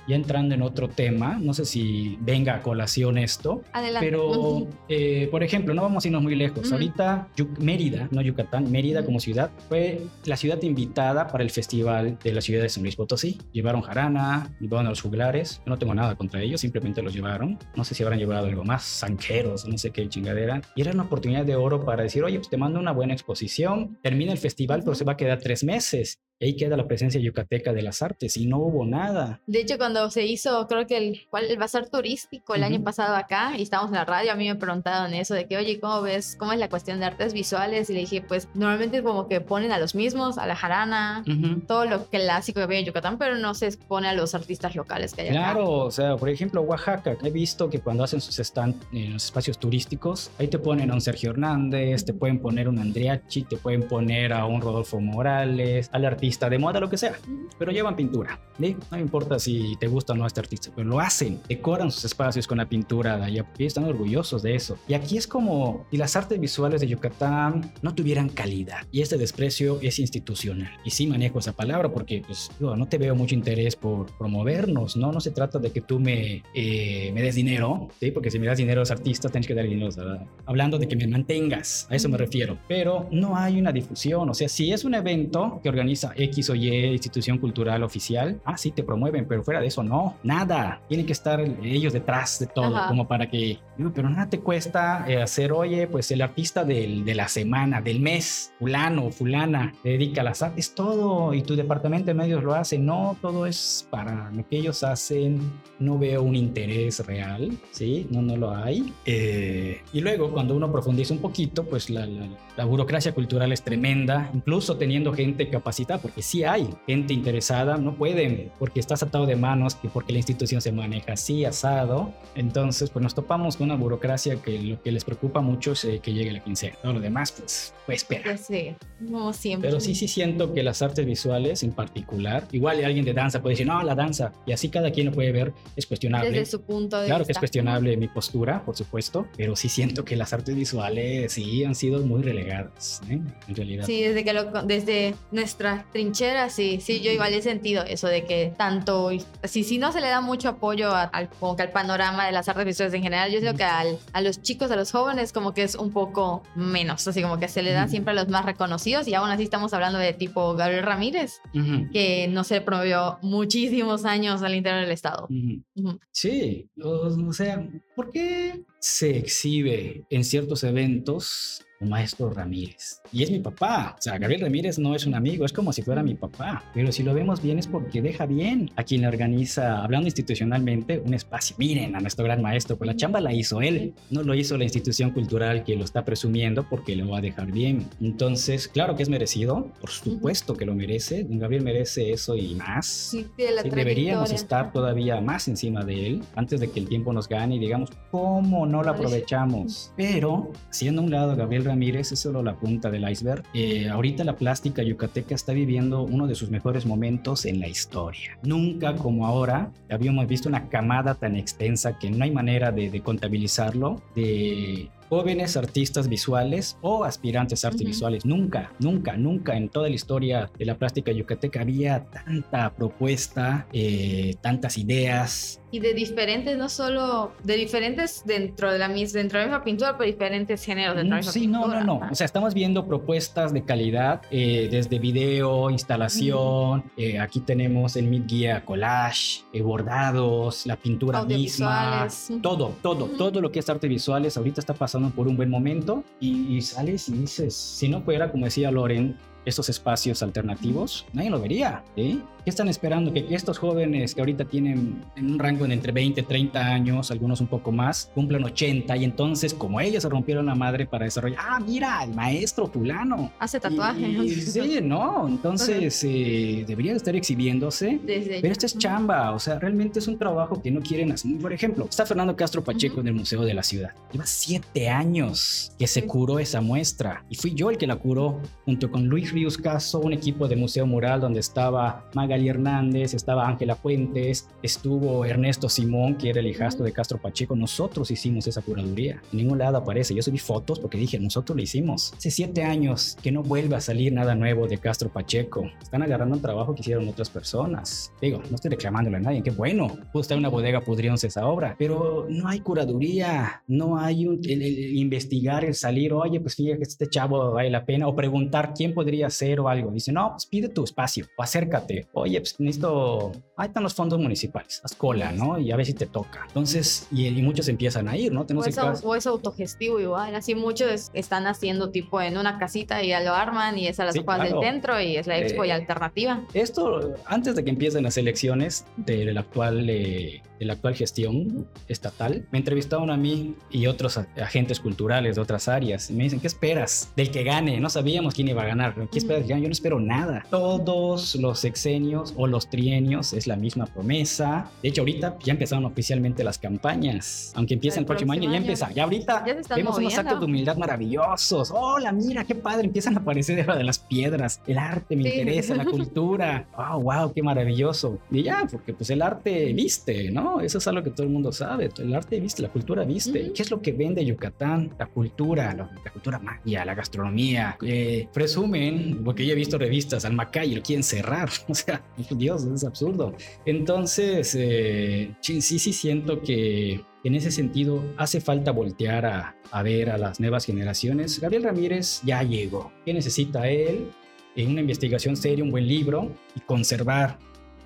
ya entrando en otro tema, no sé si venga a colación esto, Adelante. pero, eh, por ejemplo, no vamos a irnos muy lejos. Ahorita, Mérida, no Yucatán, Mérida como ciudad, fue la ciudad invitada para el festival de la ciudad de San Luis Potosí. Llevaron jarana, llevaron a los juglares. Yo no tengo nada contra ellos, simplemente los llevaron. No sé si habrán llevado algo más, zanqueros, no sé qué chingadera. Y era una oportunidad de oro para decir, oye, pues te mando una buena exposición, termina el festival, pero se va a quedar tres meses. Ahí queda la presencia yucateca de las artes y no hubo nada. De hecho, cuando se hizo, creo que el, ¿cuál, el bazar turístico el uh -huh. año pasado acá y estábamos en la radio, a mí me preguntaron eso de que, oye, ¿cómo ves? ¿Cómo es la cuestión de artes visuales? Y le dije, pues normalmente como que ponen a los mismos, a la jarana, uh -huh. todo lo clásico que había en Yucatán, pero no se expone a los artistas locales que hay claro, acá. Claro, o sea, por ejemplo, Oaxaca, he visto que cuando hacen sus stand en los espacios turísticos, ahí te ponen a un Sergio Hernández, te pueden poner un Andriachi, te pueden poner a un Rodolfo Morales, al artista de moda, lo que sea pero llevan pintura. ¿sí? No importa si te gusta o no este artista, pero lo hacen, decoran sus espacios con la pintura de allá, porque están orgullosos de eso. Y aquí es como si las artes visuales de Yucatán no tuvieran calidad. Y este desprecio es institucional. Y sí manejo esa palabra porque pues, yo no te veo mucho interés por promovernos, ¿no? No se trata de que tú me, eh, me des dinero, ¿sí? Porque si me das dinero a los artistas, tienes que dar dinero. ¿verdad? Hablando de que me mantengas, a eso me refiero. Pero no hay una difusión. O sea, si es un evento que organiza X o Y institución cultural oficial, ah, sí, te promueven, pero fuera de eso, no, nada. Tienen que estar ellos detrás de todo, Ajá. como para que, pero nada te cuesta eh, hacer, oye, pues el artista del, de la semana, del mes, fulano, fulana, te dedica a las artes, todo, y tu departamento de medios lo hace, no, todo es para lo que ellos hacen, no veo un interés real, ¿sí? No, no lo hay. Eh, y luego, cuando uno profundiza un poquito, pues la, la, la burocracia cultural es tremenda, incluso teniendo gente capacitada, porque sí hay gente interesada, no pueden, porque estás atado de manos, que porque la institución se maneja así, asado. Entonces, pues nos topamos con una burocracia que lo que les preocupa mucho es eh, que llegue la quincena. Todo lo demás, pues, pues espera. Pues sí, no siempre. Pero sí, sí siento que las artes visuales en particular, igual alguien de danza puede decir, no, la danza, y así cada quien lo puede ver, es cuestionable. Desde su punto de claro vista. que es cuestionable mi postura, por supuesto, pero sí siento que las artes visuales sí han sido muy relegadas, ¿eh? en realidad. Sí, desde que lo, desde nuestra trinchera, sí, sí, yo igual he sentido eso de que tanto, si, si no se le da mucho apoyo a, al, como que al panorama de las artes visuales en general, yo creo que al, a los chicos, a los jóvenes, como que es un poco menos, así como que se le da siempre a los más reconocidos y aún así estamos hablando de tipo Gabriel Ramírez, uh -huh. que no se promovió muchísimos años al interior del estado. Uh -huh. Uh -huh. Sí, o, o sea, ¿por qué se exhibe en ciertos eventos el maestro Ramírez. Y es mi papá. O sea, Gabriel Ramírez no es un amigo, es como si fuera mi papá. Pero si lo vemos bien es porque deja bien a quien le organiza, hablando institucionalmente, un espacio. Miren a nuestro gran maestro, pues la chamba la hizo él, no lo hizo la institución cultural que lo está presumiendo porque lo va a dejar bien. Entonces, claro que es merecido, por supuesto que lo merece. Don Gabriel merece eso y más. Sí, de la sí, deberíamos estar todavía más encima de él antes de que el tiempo nos gane y digamos, ¿cómo no lo aprovechamos? Pero, siendo un lado Gabriel Ramírez es solo la punta del iceberg. Eh, ahorita la plástica yucateca está viviendo uno de sus mejores momentos en la historia. Nunca como ahora habíamos visto una camada tan extensa que no hay manera de, de contabilizarlo, de jóvenes artistas visuales o aspirantes a artes uh -huh. visuales. Nunca, nunca, nunca en toda la historia de la plástica yucateca había tanta propuesta, eh, tantas ideas. Y de diferentes, no solo de diferentes dentro de la misma, dentro de la misma pintura, pero diferentes géneros dentro no, de la sí, pintura. no, no, no. O sea, estamos viendo propuestas de calidad eh, desde video, instalación. Uh -huh. eh, aquí tenemos el Mid Guía Collage, eh, bordados, la pintura misma. Todo, todo, uh -huh. todo lo que es arte visuales ahorita está pasando por un buen momento y, y, sales y dices, si no fuera, como decía Loren, estos espacios alternativos, nadie lo vería. ¿sí? ¿Qué están esperando? Que estos jóvenes que ahorita tienen en un rango de entre 20 y 30 años, algunos un poco más, cumplan 80 y entonces como ellos se rompieron la madre para desarrollar, ah, mira, el maestro fulano. Hace tatuajes. sí, no, entonces eh, debería estar exhibiéndose. pero esto es chamba, o sea, realmente es un trabajo que no quieren hacer. Por ejemplo, está Fernando Castro Pacheco en el Museo de la Ciudad. Lleva siete años que se curó esa muestra y fui yo el que la curó junto con Luis Ríos Caso, un equipo de Museo Mural donde estaba Maga Hernández, estaba Ángela Fuentes, estuvo Ernesto Simón, que era el hijastro de Castro Pacheco. Nosotros hicimos esa curaduría. En ningún lado aparece. Yo subí fotos porque dije, nosotros lo hicimos. Hace siete años que no vuelve a salir nada nuevo de Castro Pacheco. Están agarrando un trabajo que hicieron otras personas. Digo, no estoy reclamándole a nadie, qué bueno. Pudo estar en una bodega pudriéndose esa obra, pero no hay curaduría, no hay un, investigar, el salir, oye, pues fíjate que este chavo vale la pena, o preguntar quién podría ser o algo. Dice, no, pues pide tu espacio, o acércate, oye, pues necesito, ahí están los fondos municipales, haz cola, ¿no? Y a ver si te toca. Entonces, y, muchos empiezan a ir, ¿no? Tenemos o, es, autogestivo igual, así muchos están haciendo tipo en una casita y ya lo arman y es a las sí, del centro y es la expo y eh, alternativa. Esto, antes de que empiecen las elecciones del actual... Eh, de la actual gestión estatal, me entrevistaron a mí y otros agentes culturales de otras áreas. Y me dicen, ¿qué esperas del que gane? No sabíamos quién iba a ganar. ¿Qué esperas? Yo no espero nada. Todos los sexenios o los trienios es la misma promesa. De hecho, ahorita ya empezaron oficialmente las campañas. Aunque empieza el, próximo, año, ya empieza. Ya ahorita vemos unos actos de humildad maravillosos. Hola, mira, qué padre. Empiezan a aparecer de las piedras. El arte me interesa, la cultura. Oh, wow, qué maravilloso. Y ya, porque pues el arte viste, ¿no? Eso es algo que todo el mundo sabe. El arte viste, la cultura viste. ¿Qué es lo que vende Yucatán? La cultura, la, cultura magia, la gastronomía. Eh, presumen, porque yo he visto revistas al Macay y lo quieren cerrar. O sea, Dios, es absurdo. Entonces, eh, sí, sí siento que en ese sentido hace falta voltear a, a, ver a las nuevas generaciones. Gabriel Ramírez ya llegó. ¿Qué necesita él? En una investigación seria, un buen libro y conservar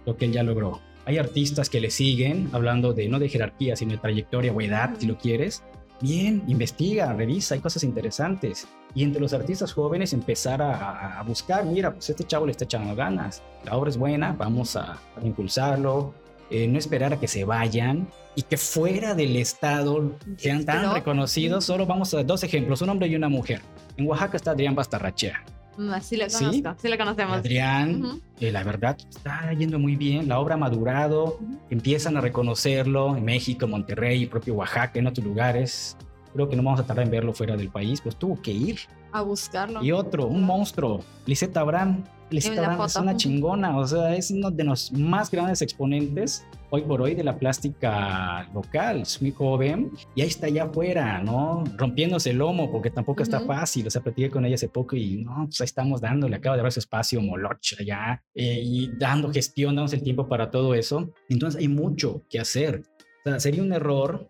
lo que él ya logró. Hay artistas que le siguen, hablando de no de jerarquía, sino de trayectoria o edad, si lo quieres. Bien, investiga, revisa, hay cosas interesantes. Y entre los artistas jóvenes empezar a, buscar, mira, pues este chavo le está echando ganas, la obra es buena, vamos a, impulsarlo, eh, no esperar a que se vayan y que fuera del estado sean tan reconocidos. Solo vamos a dos ejemplos, un hombre y una mujer. En Oaxaca está Adrián Bastarrachea. Mm, sí la conozco, sí, la conocemos. Adrián, eh, la verdad, está yendo muy bien, la obra ha madurado, empiezan a reconocerlo en México, Monterrey, propio Oaxaca, en otros lugares. Creo que no vamos a tardar en verlo fuera del país, pues tuvo que ir. A buscarlo. Y otro, un monstruo, Lisette Abraham. Lisette Abraham es una chingona, o sea, es uno de los más grandes exponentes hoy por hoy de la plástica local. Es muy joven y ahí está allá afuera, ¿no? Rompiéndose el lomo porque tampoco está fácil. O sea, platiqué con ella hace poco y no, pues ahí estamos dándole, acaba de haber su espacio moloch allá eh, y dando gestión, damos el tiempo para todo eso. Entonces hay mucho que hacer. O sea, sería un error,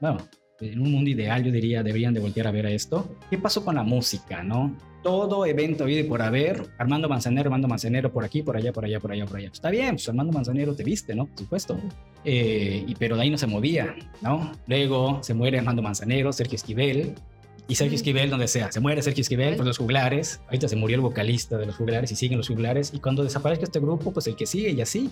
bueno, en un mundo ideal yo diría deberían de voltear a ver a esto. ¿Qué pasó con la música, no? Todo evento y por haber, Armando Manzanero, Armando Manzanero, por aquí, por allá, por allá, por allá, por allá. Está bien, pues Armando Manzanero te viste, ¿no? Por supuesto. Eh, y, pero de ahí no se movía, ¿no? Luego se muere Armando Manzanero, Sergio Esquivel, y Sergio Esquivel, donde sea, se muere Sergio Esquivel, pues los juglares, ahorita se murió el vocalista de los juglares y siguen los juglares, y cuando desaparezca este grupo, pues el que sigue y así.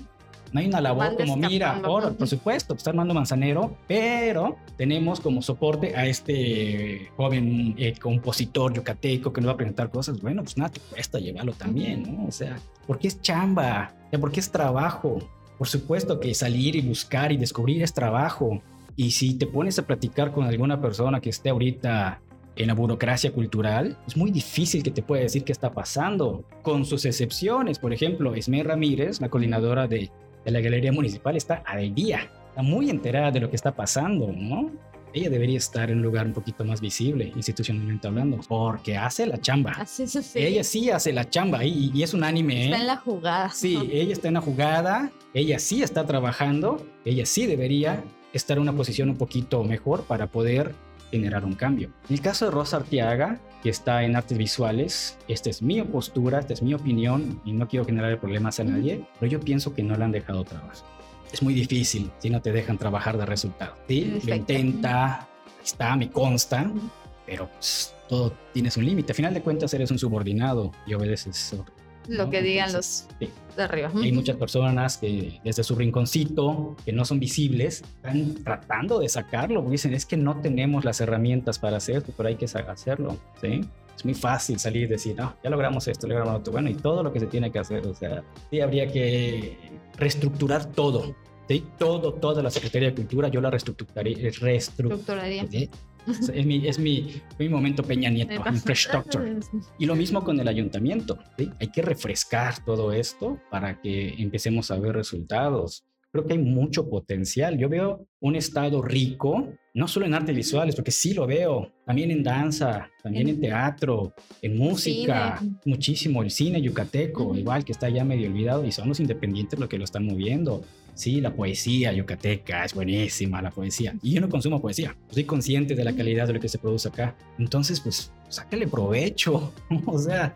No hay una labor como mira, por, por supuesto, está Armando Manzanero, pero tenemos como soporte a este joven eh, compositor yucateco que nos va a presentar cosas. Bueno, pues nada, te cuesta llevarlo también, ¿no? O sea, porque es chamba, porque es trabajo. Por supuesto que salir y buscar y descubrir es trabajo. Y si te pones a platicar con alguna persona que esté ahorita en la burocracia cultural, es muy difícil que te pueda decir qué está pasando, con sus excepciones. Por ejemplo, Esme Ramírez, la coordinadora de de la Galería Municipal está al día, está muy enterada de lo que está pasando, ¿no? Ella debería estar en un lugar un poquito más visible, institucionalmente hablando, porque hace la chamba. Así sí. Ella sí hace la chamba y, y es un anime. Está en la jugada. Sí, ella está en la jugada, ella sí está trabajando, ella sí debería estar en una posición un poquito mejor para poder generar un cambio. En el caso de Rosa Arteaga, que está en artes visuales, esta es mi postura, esta es mi opinión y no quiero generar problemas a nadie, pero yo pienso que no le han dejado trabajo. Es muy difícil si no te dejan trabajar de resultado. Sí, lo intenta, está, me consta, pero pues, todo tienes un límite. A final de cuentas eres un subordinado y obedeces lo ¿no? que digan Entonces, los sí. de arriba. Hay muchas personas que desde su rinconcito, que no son visibles, están tratando de sacarlo. porque Dicen, es que no tenemos las herramientas para hacer esto, pero hay que hacerlo. ¿sí? Es muy fácil salir y decir, no, ya logramos esto, logramos esto. Bueno, y todo lo que se tiene que hacer. O sea, sí habría que reestructurar todo. ¿sí? Todo, toda la Secretaría de Cultura, yo la reestructuraría. reestru- Estructuraría. Es mi, es mi, mi momento Peña Nieto, infrastructure. Y lo mismo con el ayuntamiento. ¿sí? Hay que refrescar todo esto para que empecemos a ver resultados. Creo que hay mucho potencial. Yo veo un estado rico, no solo en artes visuales, porque sí lo veo, también en danza, también en, En- teatro, en música, Cine. muchísimo. El cine yucateco, igual que está ya medio olvidado y son los independientes los que lo están moviendo. Sí, la poesía yucateca es buenísima, la poesía. Y yo no consumo poesía, soy consciente de la calidad de lo que se produce acá. Entonces, pues, sácale provecho. o sea,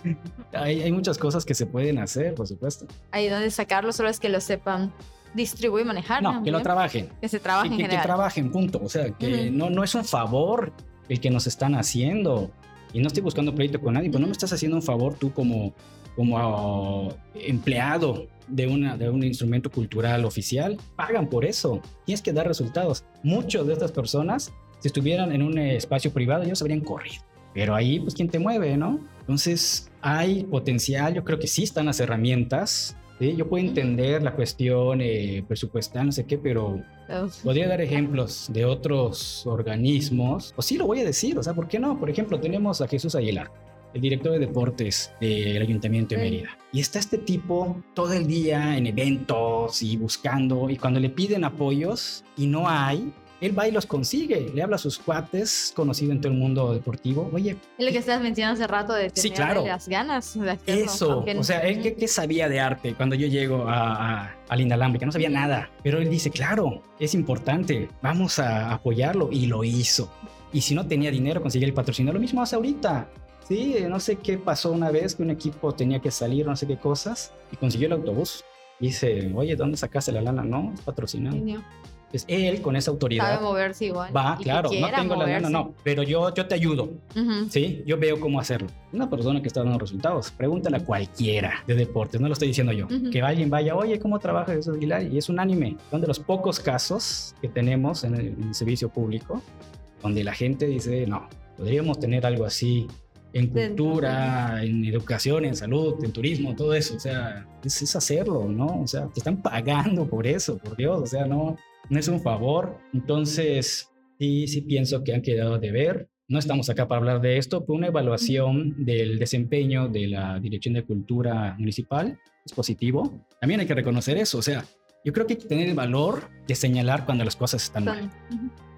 hay, hay muchas cosas que se pueden hacer, por supuesto. Ahí donde sacarlo solo es que lo sepan distribuir y manejar. No, que lo trabajen. Que se trabaje que, en que- que trabajen, punto. O sea, que Ujú. no, no es un favor el que nos están haciendo. Y no estoy buscando pleito con nadie, pero no me estás haciendo un favor tú como, como ah, empleado de, una, de un instrumento cultural oficial. Pagan por eso. Tienes que dar resultados. Muchas de estas personas, si estuvieran en un espacio privado, ellos habrían corrido. Pero ahí, pues, ¿quién te mueve, no? Entonces, hay potencial. Yo creo que sí están las herramientas. ¿sí? Yo puedo entender la cuestión eh, presupuestal, no sé qué, pero. Podría dar ejemplos de otros organismos, o sí lo voy a decir, o sea, ¿por qué no? Por ejemplo, tenemos a Jesús Aguilar, el director de deportes del Ayuntamiento de Sí. Mérida. Y está este tipo todo el día en eventos y buscando, y cuando le piden apoyos y no hay, él va y los consigue, le habla a sus cuates, conocido en todo el mundo deportivo, oye, Es lo que estabas mencionando hace rato de Sí, tener claro. las ganas de hacerlo, Eso, o sea, él ¿qué, qué sabía de arte cuando yo llego a, a, al inalámbrica? No sabía nada, pero él dice, claro, es importante, vamos a apoyarlo y lo hizo. Y si no tenía dinero, conseguía el patrocinio. Lo mismo hace ahorita. Sí, no sé qué pasó una vez que un equipo tenía que salir, no sé qué cosas, y consiguió el autobús. Dice, oye, ¿dónde sacaste la lana? No, es patrocinado. Genio. Pues él, con esa autoridad, Sabe moverse igual. va, claro, no tengo la lana, moverse. no, pero yo, yo te ayudo. Ujú. Sí, yo veo cómo hacerlo. Una persona que está dando resultados, pregúntale a cualquiera de deportes, no lo estoy diciendo yo. Ujú. Que alguien vaya, oye, ¿cómo trabaja Jesús Aguilar? Y es unánime. Son de los pocos casos que tenemos en el, en el servicio público donde la gente dice, no, podríamos tener algo así en cultura, en educación, en salud, en turismo, todo eso. O sea, es, es hacerlo, ¿no? O sea, te están pagando por eso, por Dios. O sea, no, no es un favor. Entonces, sí, sí pienso que han quedado de ver. No estamos acá para hablar de esto, pero una evaluación del desempeño de la Dirección de Cultura Municipal es positivo. También hay que reconocer eso. O sea, yo creo que hay que tener el valor de señalar cuando las cosas están mal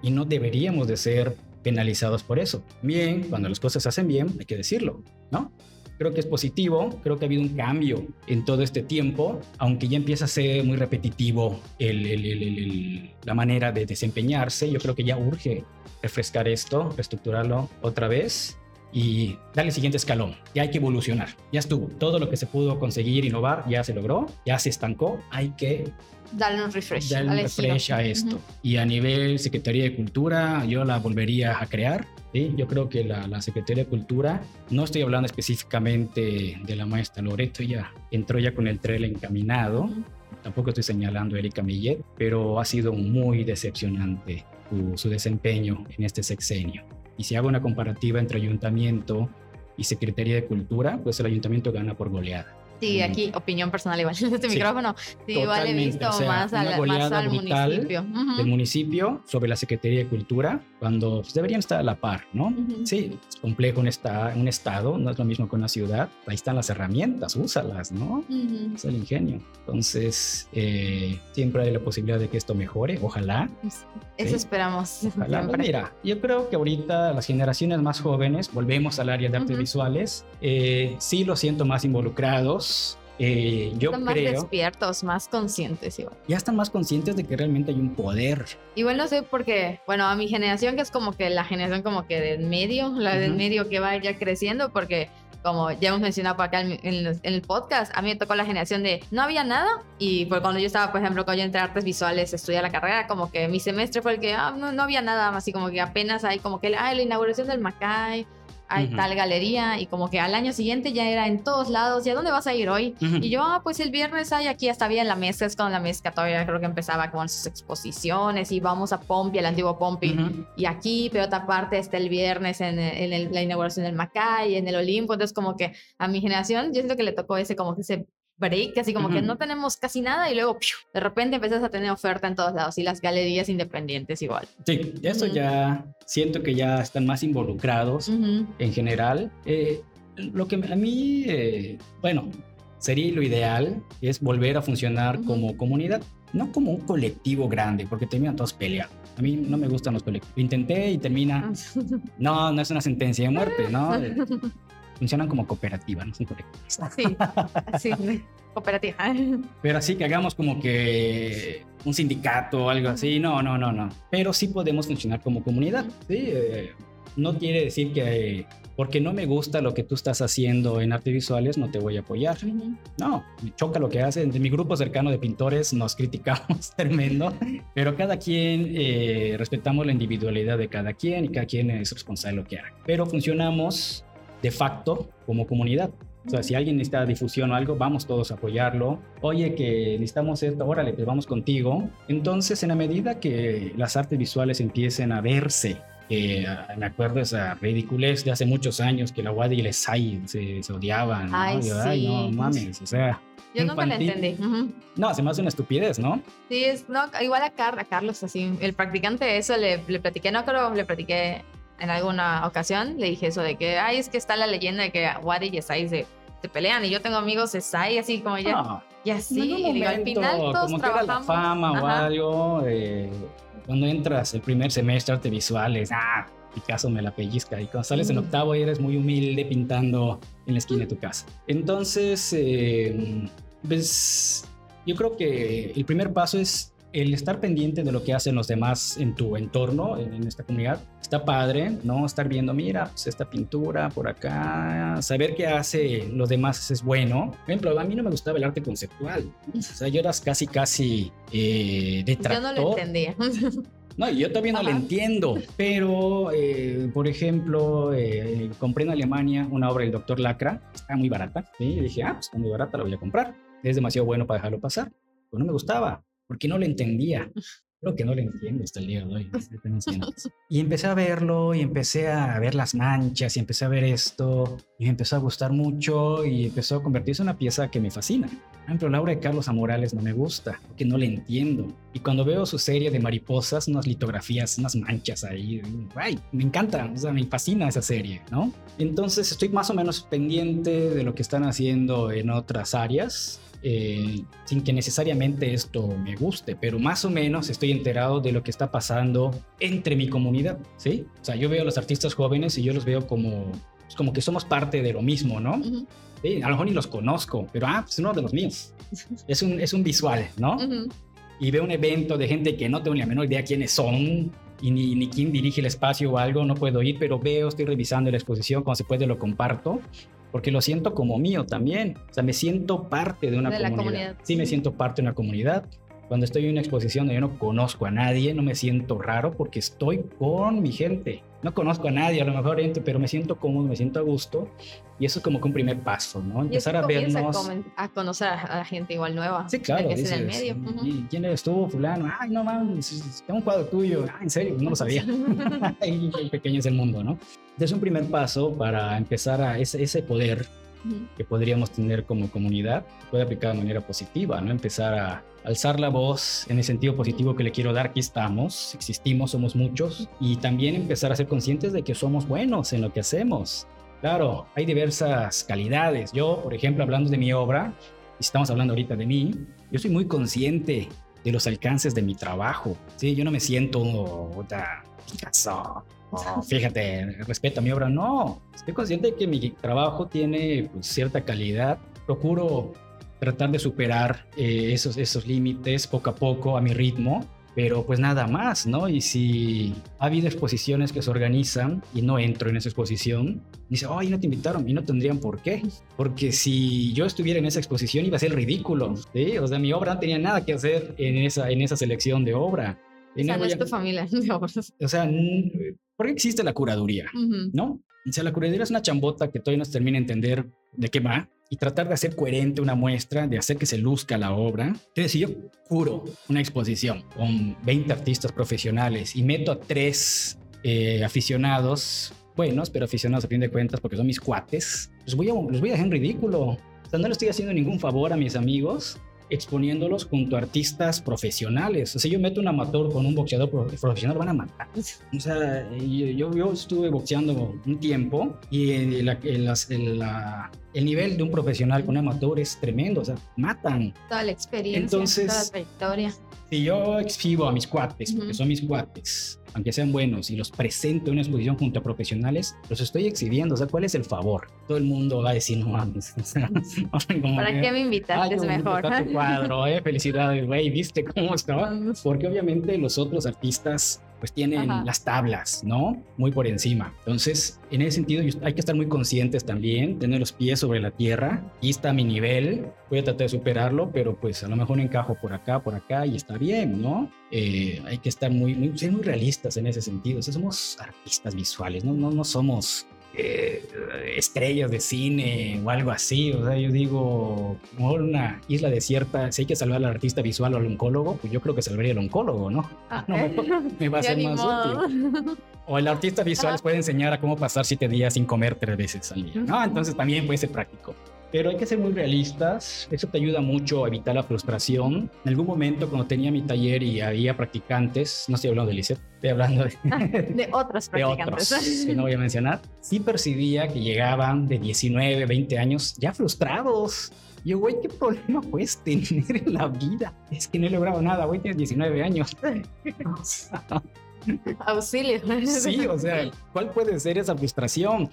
y no deberíamos de ser penalizados por eso. Bien, cuando las cosas se hacen bien, hay que decirlo, ¿no? Creo que es positivo, creo que ha habido un cambio en todo este tiempo, aunque ya empieza a ser muy repetitivo la manera de desempeñarse, yo creo que ya urge refrescar esto, reestructurarlo otra vez y darle el siguiente escalón. Ya hay que evolucionar, ya estuvo. Todo lo que se pudo conseguir, innovar, ya se logró, ya se estancó, hay que Darle un refresh. darle un refresh a esto. Ujú. Y a nivel Secretaría de Cultura, yo la volvería a crear. ¿sí? Yo creo que la, la Secretaría de Cultura, no estoy hablando específicamente de la maestra Loreto, ya entró ya con el trail encaminado. Ujú. Tampoco estoy señalando a Erika Millet, pero ha sido muy decepcionante su, su desempeño en este sexenio. Y si hago una comparativa entre ayuntamiento y Secretaría de Cultura, pues el ayuntamiento gana por goleada. Sí, Mm. aquí opinión personal igual. Este Sí. micrófono. Sí, igual he visto o sea, más, una al, más al municipio. Ujú. del municipio sobre la Secretaría de Cultura, cuando pues, deberían estar a la par, ¿no? Ujú. Sí, es complejo un, esta- un estado, no es lo mismo que una ciudad. Ahí están las herramientas, úsalas, ¿no? Ujú. Es el ingenio. Entonces, eh, siempre hay la posibilidad de que esto mejore, ojalá. Eso Sí. esperamos. Ojalá. siempre. Mira, yo creo que ahorita las generaciones más jóvenes, volvemos al área de artes visuales, eh, sí lo siento más involucrados. Eh, yo Están más creo, despiertos, más conscientes igual. ya están más conscientes de que realmente hay un poder. Igual no sé porque, bueno, a mi generación que es como que la generación como que del medio, la del Ujú. medio que va ya creciendo porque como ya hemos mencionado por acá en, en el podcast, a mí me tocó la generación de no había nada y pues cuando yo estaba, por ejemplo, cuando yo entré a artes visuales, estudiar la carrera, como que mi semestre fue el que ah, no, no había nada, así como que apenas hay como que ah, la inauguración del Macay, hay Ujú. tal galería y como que al año siguiente ya era en todos lados, ¿y a dónde vas a ir hoy? Ujú. Y yo, ah, pues el viernes hay aquí, hasta había en la mezca, es cuando la mezca todavía creo que empezaba con sus exposiciones y vamos a Pompi, al antiguo Pompi. Ujú. Y aquí, pero otra parte está el viernes en, en el- la inauguración del Macay, en el Olimpo. Entonces, como que a mi generación, yo siento que le tocó ese, como que ese break, así como que Ujú. no tenemos casi nada y luego ¡piu! de repente empiezas a tener oferta en todos lados y las galerías independientes igual. Sí, eso Ujú. ya siento que ya están más involucrados Ujú. en general. Eh, lo que a mí, eh, bueno, sería lo ideal es volver a funcionar como comunidad, no como un colectivo grande, porque terminan todos peleando. A mí no me gustan los colectivos. Intenté y termina. No, no es una sentencia de muerte, ¿no? Funcionan como cooperativa, no son colectivos. Sí, sí, cooperativa. Pero así que hagamos como que un sindicato o algo así, no, no, no, no. Pero sí podemos funcionar como comunidad, ¿sí? Eh, no quiere decir que eh, porque no me gusta lo que tú estás haciendo en artes visuales no te voy a apoyar. No, me choca lo que hacen. De mi grupo cercano de pintores nos criticamos tremendo, pero cada quien eh, respetamos la individualidad de cada quien y cada quien es responsable de lo que haga. Pero funcionamos de facto como comunidad. O sea, si alguien necesita difusión o algo, vamos todos a apoyarlo. Oye, que necesitamos esto, órale, pues vamos contigo. Entonces, en la medida que las artes visuales empiecen a verse, eh, me acuerdo esa ridiculez de hace muchos años que la Wadi y el Sai se, se odiaban. ¿no? Ay, sí. no mames, o sea, Yo nunca la entendí. Ujú. no, se me hace una estupidez, ¿no? Sí, es, no, igual a, Car- a Carlos, así, el practicante, eso le, le platiqué, no creo, le platiqué en alguna ocasión, le dije eso de que, ay, es que está la leyenda de que Wadi y Esai se, se pelean, y yo tengo amigos Esai, así como ya, No, y así, algún y digo, al momento, final todos como que era la trabajamos. fama o Ajá. algo, eh, cuando entras el primer semestre arte visuales, ah, Picasso me la pellizca, y cuando sales en octavo eres muy humilde pintando en la esquina de tu casa. Entonces, eh, pues yo creo que el primer paso es el estar pendiente de lo que hacen los demás en tu entorno, en, en esta comunidad. Está padre, ¿no? Estar viendo, mira, pues esta pintura por acá, saber qué hace los demás es bueno. Por ejemplo, a mí no me gustaba el arte conceptual. O sea, yo eras casi, casi eh, Yo detractor. no lo entendía. No, yo todavía no lo Ajá. entiendo, pero, eh, por ejemplo, eh, compré en Alemania una obra del doctor Lacra, está muy barata, ¿sí? y dije, ah, pues está muy barata, la voy a comprar. Es demasiado bueno para dejarlo pasar. Pero no me gustaba, porque no lo entendía. Creo que no lo entiendo hasta el día de hoy. ya tengo 100 años. Y empecé a verlo y empecé a ver las manchas y empecé a ver esto y me empezó a gustar mucho y empezó a convertirse en una pieza que me fascina. Por ejemplo, la obra de Carlos Amorales no me gusta porque no le entiendo. Y cuando veo su serie de mariposas, unas litografías, unas manchas ahí, ay, me encanta, o sea, me fascina esa serie, ¿no? Entonces estoy más o menos pendiente de lo que están haciendo en otras áreas eh, sin que necesariamente esto me guste, pero más o menos estoy enterado de lo que está pasando entre mi comunidad, ¿sí? O sea, yo veo a los artistas jóvenes y yo los veo como, pues, como que somos parte de lo mismo, ¿no? Ujú, Sí, a lo mejor ni los conozco, pero ah, pues es uno de los míos. Es un, es un visual, ¿no? ujú. Y veo un evento de gente que no tengo ni la menor idea quiénes son y ni, ni quién dirige el espacio o algo, no puedo ir, pero veo, estoy revisando la exposición, cuando se puede lo comparto, porque lo siento como mío también. O sea, me siento parte de una De comunidad. comunidad. Sí, me siento parte de una comunidad. Cuando estoy en una exposición donde yo no conozco a nadie, no me siento raro porque estoy con mi gente. No conozco a nadie, a lo mejor entro, pero me siento cómodo, me siento a gusto. Y eso es como que un primer paso, ¿no? Y Empezar que a vernos. a conocer a, gente igual nueva. Sí, claro. Que es en el dices, medio. "¿Y ¿Quién eres tú, fulano? Ay, no mames, tengo un cuadro tuyo. Ah, en serio, no lo sabía. Qué pequeño es el mundo, ¿no? Es un primer paso para empezar a ese, ese poder. Que podríamos tener como comunidad, puede aplicar de manera positiva, ¿no? Empezar a alzar la voz en el sentido positivo que le quiero dar, aquí estamos, existimos, somos muchos, y también empezar a ser conscientes de que somos buenos en lo que hacemos. Claro, hay diversas calidades. Yo, por ejemplo, hablando de mi obra, y estamos hablando ahorita de mí, yo soy muy consciente de los alcances de mi trabajo. Sí, yo no me siento Picasso. o, fíjate, respeto a mi obra. No, estoy consciente de que mi trabajo tiene pues, cierta calidad. Procuro tratar de superar eh, esos, esos límites poco a poco a mi ritmo. Pero pues nada más, ¿no? Y si ha habido exposiciones que se organizan y no entro en esa exposición, dice, ay, no te invitaron y no tendrían por qué. Porque si yo estuviera en esa exposición iba a ser ridículo, ¿sí? O sea, mi obra no tenía nada que hacer en esa, en esa selección de obra. Y O sea, no es tu familia. o sea, ¿Por qué existe la curaduría? Ujú. ¿No? O sea, la curaduría es una chambota que todavía no se termina de entender de qué va y tratar de hacer coherente una muestra, de hacer que se luzca la obra. Entonces, si yo curo una exposición con 20 artistas profesionales y meto a tres eh, aficionados, buenos, pero aficionados a fin de cuentas porque son mis cuates, los voy a, los voy a dejar en ridículo. O sea, no le estoy haciendo ningún favor a mis amigos exponiéndolos junto a artistas profesionales. O sea, yo meto un amateur con un boxeador pro- profesional, van a matar. O sea, yo, yo, estuve boxeando un tiempo y el, la- el- las- el- la- el nivel de un profesional con un amateur es tremendo, o sea, matan. Toda la experiencia, Entonces- toda la trayectoria. Si yo exhibo a mis cuates, porque son mis cuates, aunque sean buenos, y los presento en una exposición junto a profesionales, los estoy exhibiendo. O sea, ¿cuál es el favor? Todo el mundo va a decir, no mames. O sea, como ¿Para que, qué me "Ay, invitaste? Es mejor. tu cuadro, eh, felicidades, güey, ¿viste cómo estaba? Porque obviamente los otros artistas pues tienen Ajá. las tablas, ¿no? Muy por encima. Entonces, en ese sentido, hay que estar muy conscientes también, tener los pies sobre la tierra. Aquí está mi nivel, voy a tratar de superarlo, pero pues a lo mejor encajo por acá, por acá y está bien, ¿no? Eh, hay que estar muy, muy, ser muy realistas en ese sentido. O sea, somos artistas visuales, no, no, no somos eh, estrellas de cine o algo así. O sea, yo digo, como una isla desierta, si hay que salvar al artista visual o al oncólogo, pues yo creo que salvaría al oncólogo, ¿no? Ah, No, me, me va a ser más modo. útil. O el artista visual les puede enseñar a cómo pasar siete días sin comer tres veces al día, ¿no? Entonces también puede ser práctico. Pero hay que ser muy realistas, eso te ayuda mucho a evitar la frustración. En algún momento cuando tenía mi taller y había practicantes, no estoy hablando de Lisset, estoy hablando de, De otros de practicantes. otros que no voy a mencionar, sí percibía que llegaban de 19, 20 años ya frustrados. Yo, güey, ¿qué problema puedes tener en la vida? Es que no he logrado nada, güey, tienes 19 años. Auxilio. Sí, o sea, ¿cuál puede ser esa frustración?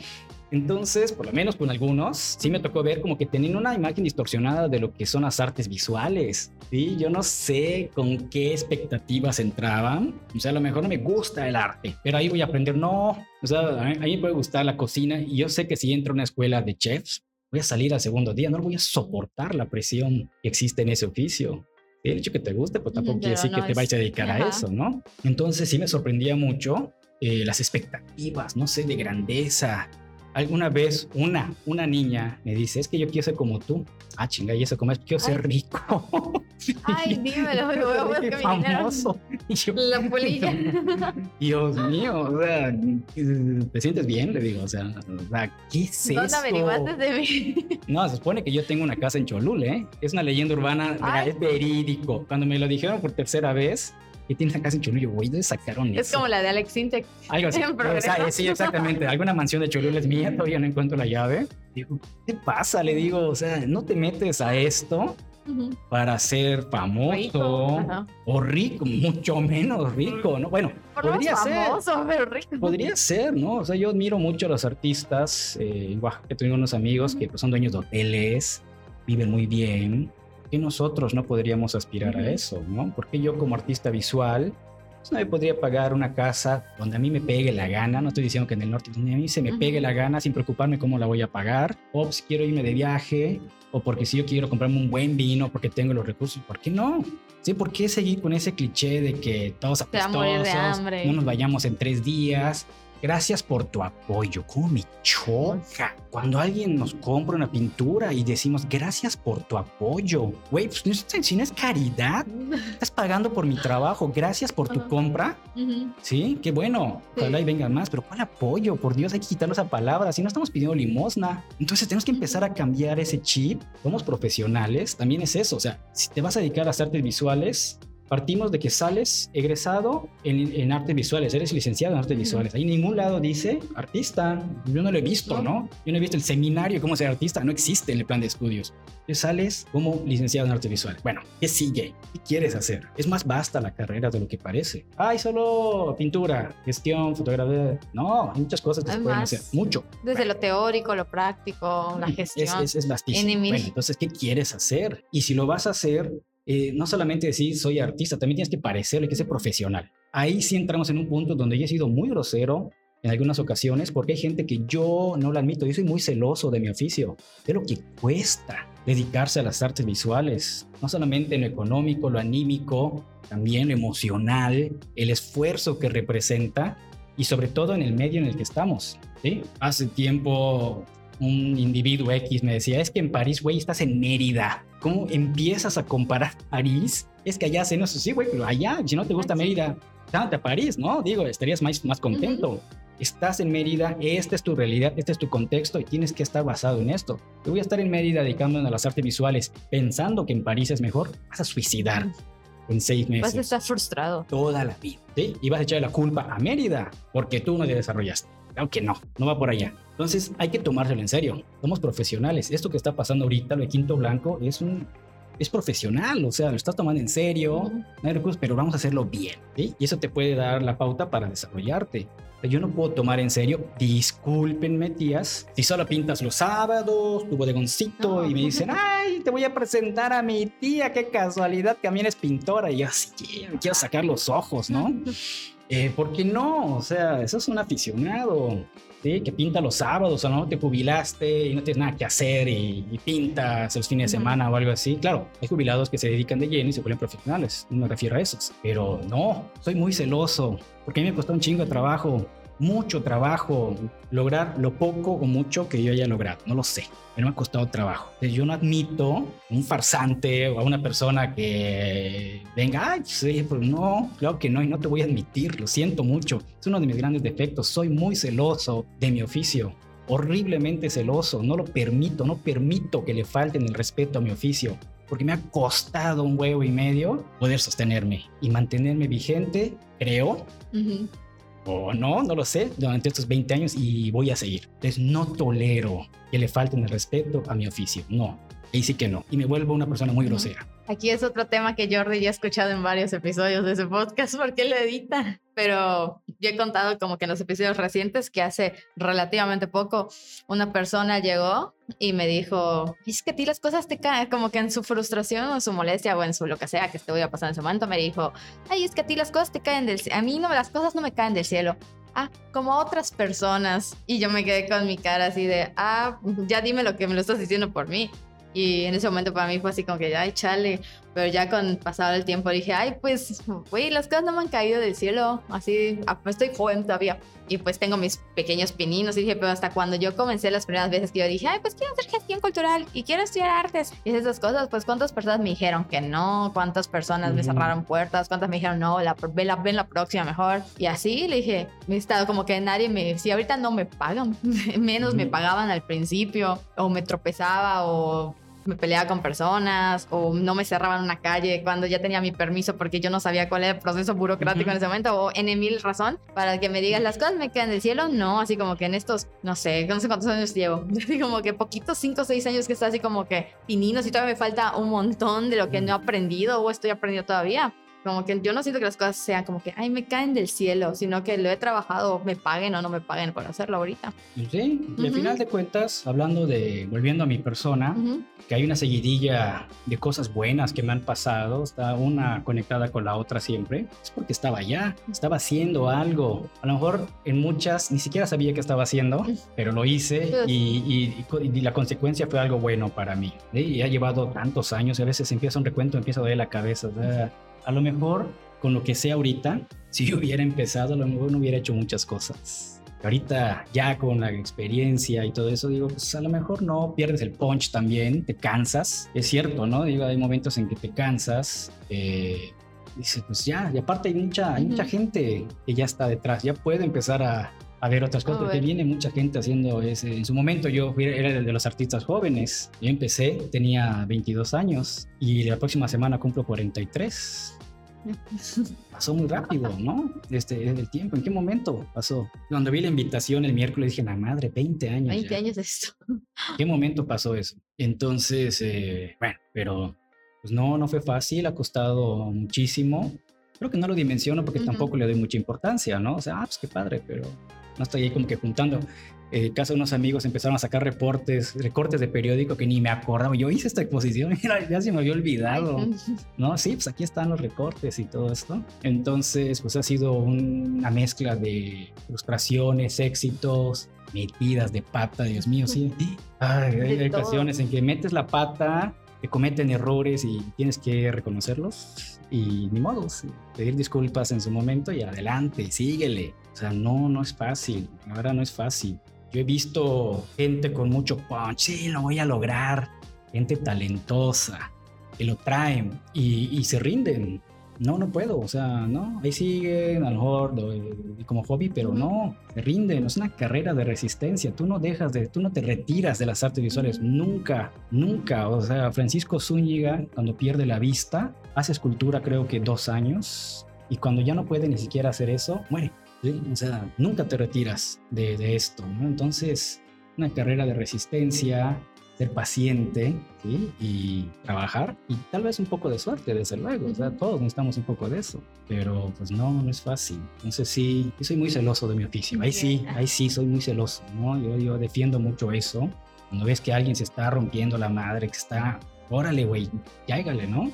Entonces, por lo menos con algunos, sí me tocó ver como que tenían una imagen distorsionada de lo que son las artes visuales. Sí, yo no sé con qué expectativas entraban. O sea, a lo mejor no me gusta el arte, pero ahí voy a aprender. No, o sea, a mí a mí me puede gustar la cocina y yo sé que si entro a una escuela de chefs, voy a salir al segundo día, no voy a soportar la presión que existe en ese oficio. El hecho que te guste, pues tampoco quiere decir que no te es- vayas a dedicar a Ajá. eso, ¿no? Entonces sí me sorprendía mucho eh, las expectativas, no sé, de grandeza. Alguna vez una, una niña me dice, es que yo quiero ser como tú. Ah, chinga, y eso como es, quiero ser rico. Ay, dímelo, me voy a buscar famoso. Y yo, La polilla. Dios mío, o sea, ¿te sientes bien? Le digo, o sea, o sea, ¿qué es ¿Dónde esto? averiguaste de mí? No, se supone que yo tengo una casa en Cholula, ¿eh? Es una leyenda urbana, Ay. es verídico. Cuando me lo dijeron por tercera vez, que tiene una casa en Cholula, yo, güey, ¿dónde sacaron eso? Es como la de Alex Sintek. Algo así. O sea, sí, exactamente. Alguna mansión de Cholula es mía, todavía no encuentro la llave. Digo, ¿qué te pasa? Le digo, o sea, no te metes a esto para ser famoso Rico. O rico, mucho menos rico, ¿no? Bueno, Por podría menos ser. famoso, pero rico. Podría ser, ¿no? O sea, yo admiro mucho a los artistas. Eh, en Oaxaca tengo unos amigos que pues, son dueños de hoteles, viven muy bien. Que nosotros no podríamos aspirar a eso, ¿no? Porque yo como artista visual, pues no me podría pagar una casa donde a mí me pegue la gana. No estoy diciendo que en el norte, donde a mí se me pegue la gana sin preocuparme cómo la voy a pagar. O si quiero irme de viaje, o porque si yo quiero comprarme un buen vino porque tengo los recursos, ¿por qué no? Sí, ¿por qué seguir con ese cliché de que todos apestosos, no nos vayamos en tres días? Gracias por tu apoyo. ¿Cómo me choca cuando alguien nos compra una pintura y decimos gracias por tu apoyo? Güey, pues no es, si no es caridad, estás pagando por mi trabajo. Gracias por tu compra. Sí, qué bueno. Ojalá Sí. y vengan más, pero ¿cuál apoyo? Por Dios, hay que quitarle esa palabra. Si no estamos pidiendo limosna. Entonces tenemos que empezar a cambiar ese chip. Somos profesionales, también es eso. O sea, si te vas a dedicar a las artes visuales, partimos de que sales egresado en, en artes visuales, eres licenciado en artes visuales. Ahí en ningún lado dice artista. Yo no lo he visto, No. Yo no he visto el seminario cómo ser artista. No existe en el plan de estudios. Tú sales como licenciado en artes visuales. Bueno, ¿qué sigue? ¿Qué quieres hacer? Es más vasta la carrera de lo que parece. Ay, solo pintura, gestión, fotografía. No, hay muchas cosas que se pueden hacer. Mucho. Desde lo teórico, lo práctico, la Es, gestión. es, es vastísimo. N mil. Bueno, entonces, ¿qué quieres hacer? Y si lo vas a hacer, eh, no solamente decir soy artista, también tienes que parecerle que ser profesional. Ahí sí entramos en un punto donde yo he sido muy grosero en algunas ocasiones porque hay gente que yo no lo admito. Yo soy muy celoso de mi oficio, de lo que cuesta dedicarse a las artes visuales, no solamente en lo económico, lo anímico, también lo emocional, el esfuerzo que representa y sobre todo en el medio en el que estamos. ¿sí? Hace tiempo un individuo X me decía, es que en París, güey, estás en Mérida. ¿Cómo empiezas a comparar París? Es que allá hacen eso, sí, güey, pero allá, si no te gusta Mérida, date a París, ¿no? Digo, estarías más, más contento. Estás en Mérida, esta es tu realidad, este es tu contexto y tienes que estar basado en esto. Yo voy a estar en Mérida dedicándome a las artes visuales pensando que en París es mejor, vas a suicidar en seis meses. Vas a estar frustrado. Toda la vida. ¿sí? Y vas a echar la culpa a Mérida porque tú no te desarrollaste. Aunque no, no va por allá. Entonces hay que tomárselo en serio. Somos profesionales. Esto que está pasando ahorita, lo de Quinto Blanco, es un es profesional, o sea, lo estás tomando en serio, no hay recursos, pero vamos a hacerlo bien. ¿sí? Y eso te puede dar la pauta para desarrollarte. Yo no puedo tomar en serio, discúlpenme tías, si solo pintas los sábados, tu bodegoncito y me dicen, ay, te voy a presentar a mi tía, qué casualidad, que también es pintora. Y yo así quiero, quiero sacar los ojos, ¿no? Eh, ¿Por qué no? O sea, eso es un aficionado. ¿Sí? que pinta los sábados o no te jubilaste y no tienes nada que hacer y, pintas los fines de semana o algo así. Claro, hay jubilados que se dedican de lleno y se vuelven profesionales, no me refiero a esos, pero no, soy muy celoso porque a mí me costó un chingo de trabajo mucho trabajo lograr lo poco o mucho que yo haya logrado. No lo sé, pero me ha costado trabajo. Yo no admito un farsante o a una persona que venga, ay, sí, pues no, claro que no, y no te voy a admitir, lo siento mucho. Es uno de mis grandes defectos. Soy muy celoso de mi oficio, horriblemente celoso. No lo permito, no permito que le falten el respeto a mi oficio porque me ha costado un huevo y medio poder sostenerme y mantenerme vigente, creo, o no, no lo sé, durante estos 20 años y voy a seguir. Entonces no tolero que le falten el respeto a mi oficio, no, ahí sí que no, y me vuelvo una persona muy grosera. Aquí es otro tema que Jordi ya ha escuchado en varios episodios de ese podcast porque lo edita. Pero yo he contado como que en los episodios recientes que hace relativamente poco una persona llegó y me dijo, es que a ti las cosas te caen, como que en su frustración o su molestia o en su lo que sea que te voy a pasar en ese momento, me dijo, ay, es que a ti las cosas te caen del cielo, a mí no, las cosas no me caen del cielo. Ah, como otras personas. Y yo me quedé con mi cara así de, ah, ya dime lo que me lo estás diciendo por mí. Y en ese momento para mí fue así como que, ay, chale. Pero ya con pasado el tiempo dije, ay, pues, güey, las cosas no me han caído del cielo. Así, ah, pues, estoy joven todavía. Y pues tengo mis pequeños pininos. Y dije, pero hasta cuando yo comencé las primeras veces que yo dije, ay, pues quiero hacer gestión cultural y quiero estudiar artes. Y esas cosas, pues, ¿cuántas personas me dijeron que no? ¿Cuántas personas me cerraron puertas? ¿Cuántas me dijeron, no, la, ven, la, ven la próxima mejor? Y así le dije, me estado como que nadie me, si ahorita no me pagan, menos me pagaban al principio, o me tropezaba, o me peleaba con personas o no me cerraban una calle cuando ya tenía mi permiso porque yo no sabía cuál era el proceso burocrático en ese momento o en mil razón para que me digas las cosas me quedan del cielo. No, así como que en estos, no sé, no sé cuántos años llevo. Así como que poquitos, cinco o seis años que está así como que pininos y todavía me falta un montón de lo que no he aprendido o estoy aprendiendo todavía. Como que yo no siento que las cosas sean como que, ay, me caen del cielo, sino que lo he trabajado, me paguen o no me paguen por hacerlo ahorita. Sí, y al final de cuentas, hablando de, volviendo a mi persona, que hay una seguidilla de cosas buenas que me han pasado, está una conectada con la otra siempre, es porque estaba allá, estaba haciendo algo. A lo mejor en muchas ni siquiera sabía qué estaba haciendo, pero lo hice y, y, la consecuencia fue algo bueno para mí. Y ha llevado tantos años y a veces empieza un recuento, empieza a doler la cabeza. A lo mejor con lo que sé ahorita, si yo hubiera empezado, a lo mejor no hubiera hecho muchas cosas. Ahorita ya con la experiencia y todo eso, digo, pues a lo mejor no pierdes el punch también, te cansas. Es cierto, ¿no? Digo, hay momentos en que te cansas. Eh, dice, pues ya, y aparte hay mucha, hay mucha gente que ya está detrás, ya puede empezar a, a ver otras cosas, porque viene mucha gente haciendo ese. En su momento yo era el de los artistas jóvenes. Yo empecé, tenía 22 años y la próxima semana cumplo 43. Pasó muy rápido, ¿no? Este, el tiempo, ¿en qué momento pasó? Cuando vi la invitación el miércoles dije, la madre, 20 años. 20 años de esto. ¿En qué momento pasó eso? Entonces, eh, bueno, pero pues no, no fue fácil, ha costado muchísimo. Creo que no lo dimensiono porque tampoco le doy mucha importancia, ¿no? O sea, ah, pues qué padre, pero no estoy ahí como que juntando. Eh, caso de unos amigos empezaron a sacar reportes, recortes de periódico que ni me acordaba. Yo hice esta exposición y ya se me había olvidado. No, sí, pues aquí están los recortes y todo esto. Entonces, pues ha sido una mezcla de frustraciones, éxitos, metidas de pata, Dios mío, sí. hay, ocasiones en que metes la pata te cometen errores y tienes que reconocerlos y ni modo, pedir disculpas en su momento y adelante, síguele. O sea, no, no es fácil, ahora no es fácil. Yo he visto gente con mucho punch, sí, lo voy a lograr, gente talentosa, que lo traen y, y se rinden. No, no puedo, o sea, no, ahí siguen, a lo mejor como hobby, pero no, se rinden, es una carrera de resistencia, tú no dejas de, tú no te retiras de las artes visuales, nunca, nunca, o sea, Francisco Zúñiga, cuando pierde la vista, hace escultura creo que dos años, y cuando ya no puede ni siquiera hacer eso, muere, o sea, nunca te retiras de, de esto, ¿no? Entonces, una carrera de resistencia, ser paciente y trabajar y tal vez un poco de suerte, desde luego. O sea, todos necesitamos un poco de eso, pero pues no, no es fácil. Entonces sí, yo soy muy celoso de mi oficio. Ahí sí, ahí sí soy muy celoso, ¿no? Yo, yo defiendo mucho eso. Cuando ves que alguien se está rompiendo la madre, que está, órale, güey, cáigale, ¿no?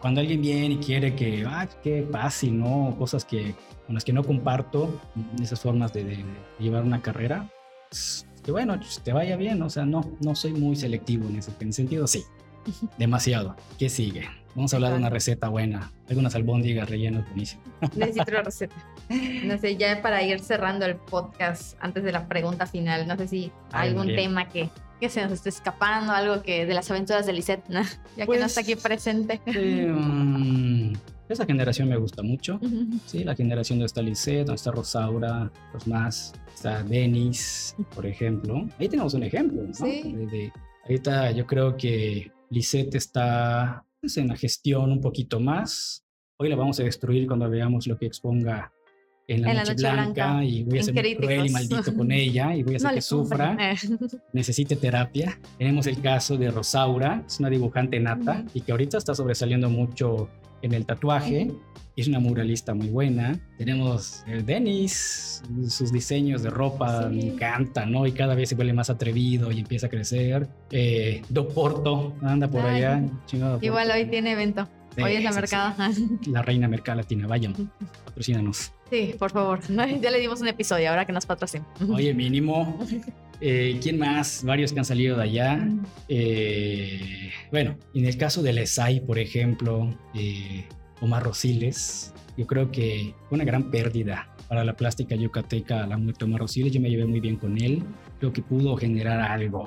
Cuando alguien viene y quiere que, ah, qué fácil, ¿no? Cosas que, con las que no comparto, esas formas de, de llevar una carrera, pues, que bueno, pues, te vaya bien, o sea, no, no soy muy selectivo en ese sentido, sí, demasiado. ¿Qué sigue? Vamos a hablar de una receta buena, algunas albóndigas rellenas buenísimas. Necesito la receta. No sé, ya para ir cerrando el podcast antes de la pregunta final, no sé si hay algún tema que, que se nos esté escapando, algo que de las aventuras de Lisette, ¿no? ya que no está aquí pues, presente. Eh, esa generación me gusta mucho, sí, la generación de esta Lisette, donde está Rosaura, los más, está Denis, por ejemplo. Ahí tenemos un ejemplo, ¿no? Sí. ahorita yo creo que Lisette está pues, en la gestión un poquito más. Hoy la vamos a destruir cuando veamos lo que exponga en la, noche, blanca, y voy a ser cruel y maldito con ella y voy a hacer que sufra, necesite terapia. Tenemos el caso de Rosaura, es una dibujante nata y que ahorita está sobresaliendo mucho en el tatuaje. Es una muralista muy buena. Tenemos el Denis, sus diseños de ropa me encantan, ¿no? Y cada vez se vuelve más atrevido y empieza a crecer. Eh, Do Porto anda por allá. Igual hoy tiene evento. Hoy es la mercada. La reina mercada latina, vayan, patrocínanos. Sí, por favor. Ya le dimos un episodio, ahora que nos patrocina. Oye, mínimo. Eh, ¿Quién más? Varios que han salido de allá. Eh, bueno, en el caso de Lesai, por ejemplo, eh, Omar Rosiles, yo creo que fue una gran pérdida para la plástica yucateca la muerte de Omar Rosiles. Yo me llevé muy bien con él. Creo que pudo generar algo.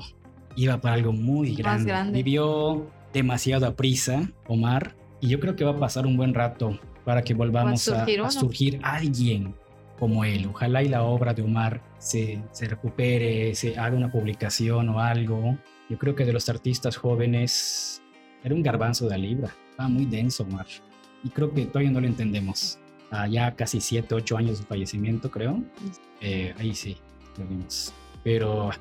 Iba para algo muy grande. grande. Vivió demasiado a prisa, Omar, y yo creo que va a pasar un buen rato para que volvamos a, a surgir alguien como él. Ojalá y la obra de Omar se, se recupere, se haga una publicación o algo. Yo creo que de los artistas jóvenes era un garbanzo de la libra. Estaba muy denso Omar. Y creo que todavía no lo entendemos. Ah, ya casi 7, 8 años de fallecimiento, creo. Eh, ahí sí, lo vimos. Pero,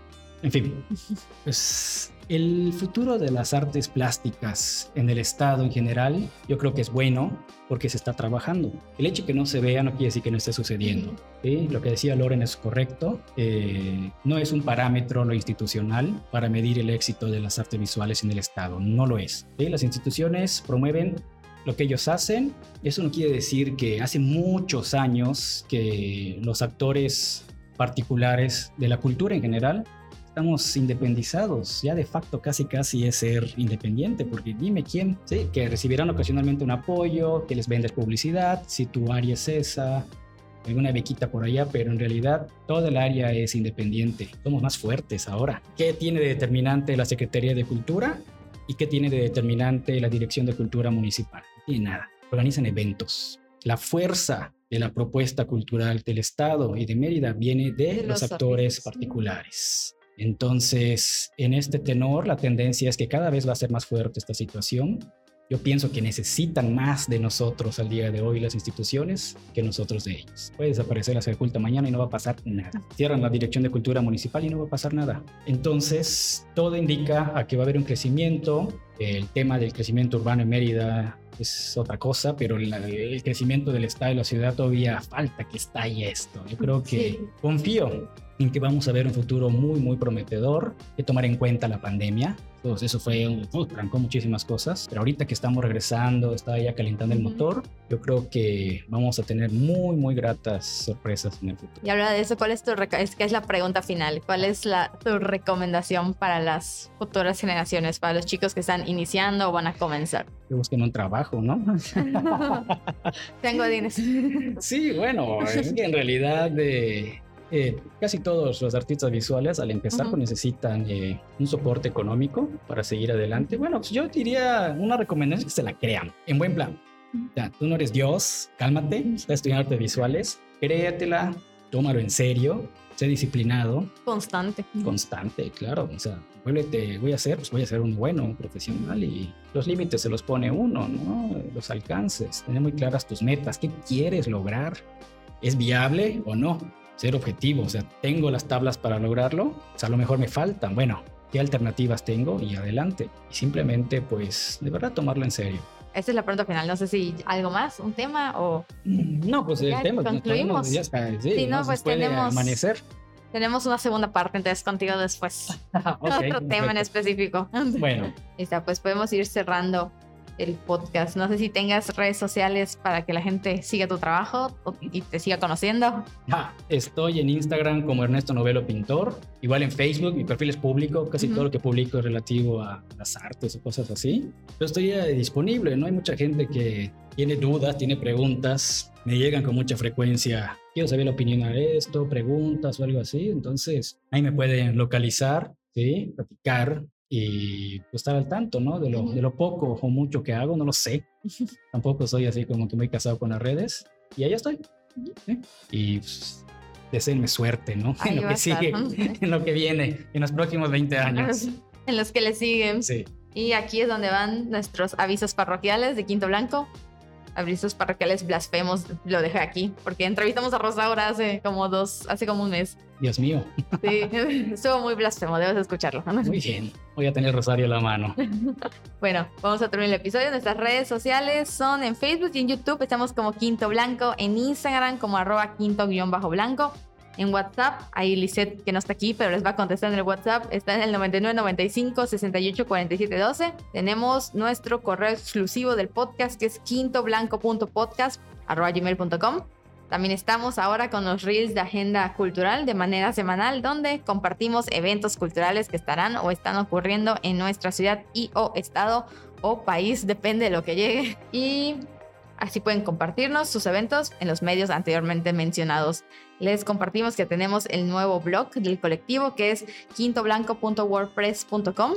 en fin, pues el futuro de las artes plásticas en el Estado en general, yo creo que es bueno porque se está trabajando. El hecho de que no se vea no quiere decir que no esté sucediendo. Lo que decía Loren es correcto. Eh, no es un parámetro lo institucional para medir el éxito de las artes visuales en el Estado. No lo es. Las instituciones promueven lo que ellos hacen. Eso no quiere decir que hace muchos años que los actores particulares de la cultura en general estamos independizados, ya de facto casi casi es ser independiente, porque dime quién, sí, que recibirán ocasionalmente un apoyo, que les vendes publicidad, si tu área es esa, alguna bequita por allá, pero en realidad toda el área es independiente, somos más fuertes ahora. ¿Qué tiene de determinante la Secretaría de Cultura y qué tiene de determinante la Dirección de Cultura Municipal? No tiene nada, organizan eventos. La fuerza de la propuesta cultural del Estado y de Mérida viene de, los, actores particulares. Entonces, en este tenor, la tendencia es que cada vez va a ser más fuerte esta situación. Yo pienso que necesitan más de nosotros al día de hoy las instituciones que nosotros de ellos. Puede desaparecer la Culta mañana y no va a pasar nada. Cierran la Dirección de Cultura Municipal y no va a pasar nada. Entonces, todo indica a que va a haber un crecimiento. El tema del crecimiento urbano en Mérida es otra cosa, pero el crecimiento del Estado y la ciudad todavía falta que estalle esto. Yo creo que confío en que vamos a ver un futuro muy, muy prometedor, que tomar en cuenta la pandemia. Entonces eso fue, un, uh, trancó muchísimas cosas, pero ahorita que estamos regresando, está ya calentando el motor, yo creo que vamos a tener muy, muy gratas sorpresas en el futuro. Y habla de eso, ¿cuál es tu, es que es la pregunta final, cuál es la, tu recomendación para las futuras generaciones, para los chicos que están iniciando o van a comenzar? Que busquen un trabajo, ¿no? Tengo dinero. Sí, bueno, es que en realidad... de eh, casi todos los artistas visuales al empezar pues, necesitan eh, un soporte económico para seguir adelante. Bueno, pues yo diría una recomendación que se la crean, en buen plan. Ya, tú no eres Dios, cálmate, estás estudiando artes visuales, créatela, tómalo en serio, sé disciplinado. Constante. Constante, claro. O sea, vuélvete, voy a ser, pues voy a ser un bueno, un profesional y los límites se los pone uno, ¿no? Los alcances, tener muy claras tus metas, qué quieres lograr, ¿es viable o no? Ser objetivo, o sea, tengo las tablas para lograrlo, o sea, a lo mejor me faltan, bueno, ¿qué alternativas tengo? Y adelante. Y simplemente, pues, de verdad tomarlo en serio. Esta es la pregunta final. No sé si algo más, un tema o. Mm, no, pues el tema. Concluimos. Ya está, sí, no, pues tenemos. Amanecer. Tenemos una segunda parte, entonces contigo después. Otro tema en específico. Bueno. Está, pues podemos ir cerrando el podcast. No sé si tengas redes sociales para que la gente siga tu trabajo y te siga conociendo. Ah, estoy en Instagram como Ernesto Novelo Pintor, igual en Facebook, mi perfil es público, casi todo lo que publico es relativo a las artes o cosas así. Yo estoy disponible, ¿no? Hay mucha gente que tiene dudas, tiene preguntas, me llegan con mucha frecuencia. Quiero saber la opinión de esto, preguntas o algo así. Entonces, ahí me pueden localizar, ¿sí? Platicar y pues, estar al tanto, ¿no? De lo, de lo poco o mucho que hago, no lo sé. Tampoco soy así como que muy casado con las redes. Y ahí estoy. Y pues, deseenme suerte, ¿no? en lo que sigue, en lo que viene, en los próximos 20 años. en los que le siguen. Sí. Y aquí es donde van nuestros avisos parroquiales de Quinto Blanco avisos parroquiales blasfemos, lo dejé aquí, porque entrevistamos a Rosaura hace como dos, hace como un mes. Dios mío. Sí, estuvo muy blasfemo, debes escucharlo. Muy bien, voy a tener Rosario en la mano. bueno, vamos a terminar el episodio. Nuestras redes sociales son en Facebook y en YouTube, estamos como Quinto Blanco, en Instagram como arroba quinto-blanco en WhatsApp. Ahí Lisette, que no está aquí, pero les va a contestar en el WhatsApp, está en el 9995 68 47 12. Tenemos nuestro correo exclusivo del podcast que es quintoblanco.podcast.gmail.com. También estamos ahora con los reels de agenda cultural de manera semanal, donde compartimos eventos culturales que estarán o están ocurriendo en nuestra ciudad y o estado o país, depende de lo que llegue. Y Así pueden compartirnos sus eventos en los medios anteriormente mencionados. Les compartimos que tenemos el nuevo blog del colectivo que es quintoblanco.wordpress.com.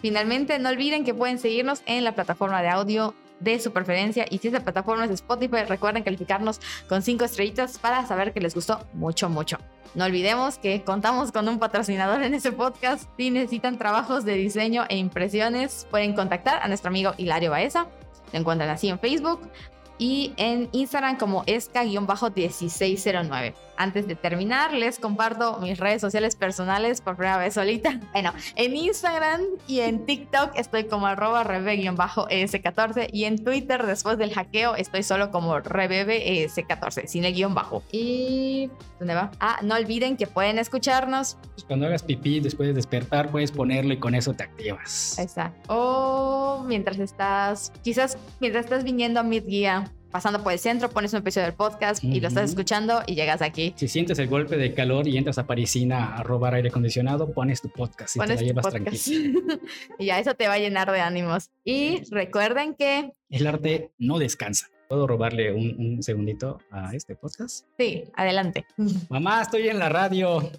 Finalmente, no olviden que pueden seguirnos en la plataforma de audio de su preferencia y si esa plataforma es Spotify, recuerden calificarnos con 5 estrellitas para saber que les gustó mucho, mucho. No olvidemos que contamos con un patrocinador en este podcast. Si necesitan trabajos de diseño e impresiones, pueden contactar a nuestro amigo Hilario Baeza lo encuentran así en Facebook y en Instagram como esca-1609. Antes de terminar, les comparto mis redes sociales personales por primera vez solita. Bueno, en Instagram y en TikTok estoy como arroba rebe-es14 y en Twitter después del hackeo estoy solo como rebebes14, sin el guion bajo. Y... ¿Dónde va? Ah, no olviden que pueden escucharnos. Pues cuando hagas pipí después de despertar puedes ponerlo y con eso te activas. Ahí está. O mientras estás, quizás mientras estás viniendo a mi guía pasando por el centro, pones un episodio del podcast y lo estás escuchando y llegas aquí. Si sientes el golpe de calor y entras a Parisina a robar aire acondicionado, pones tu podcast y te la llevas tranquilo. y ya eso te va a llenar de ánimos. Y recuerden que... El arte no descansa. ¿Puedo robarle un, segundito a este podcast? Sí, adelante. Mamá, estoy en la radio.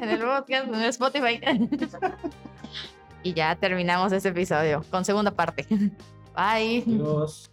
en el podcast, en Spotify. y ya terminamos este episodio con segunda parte. Bye. Adiós.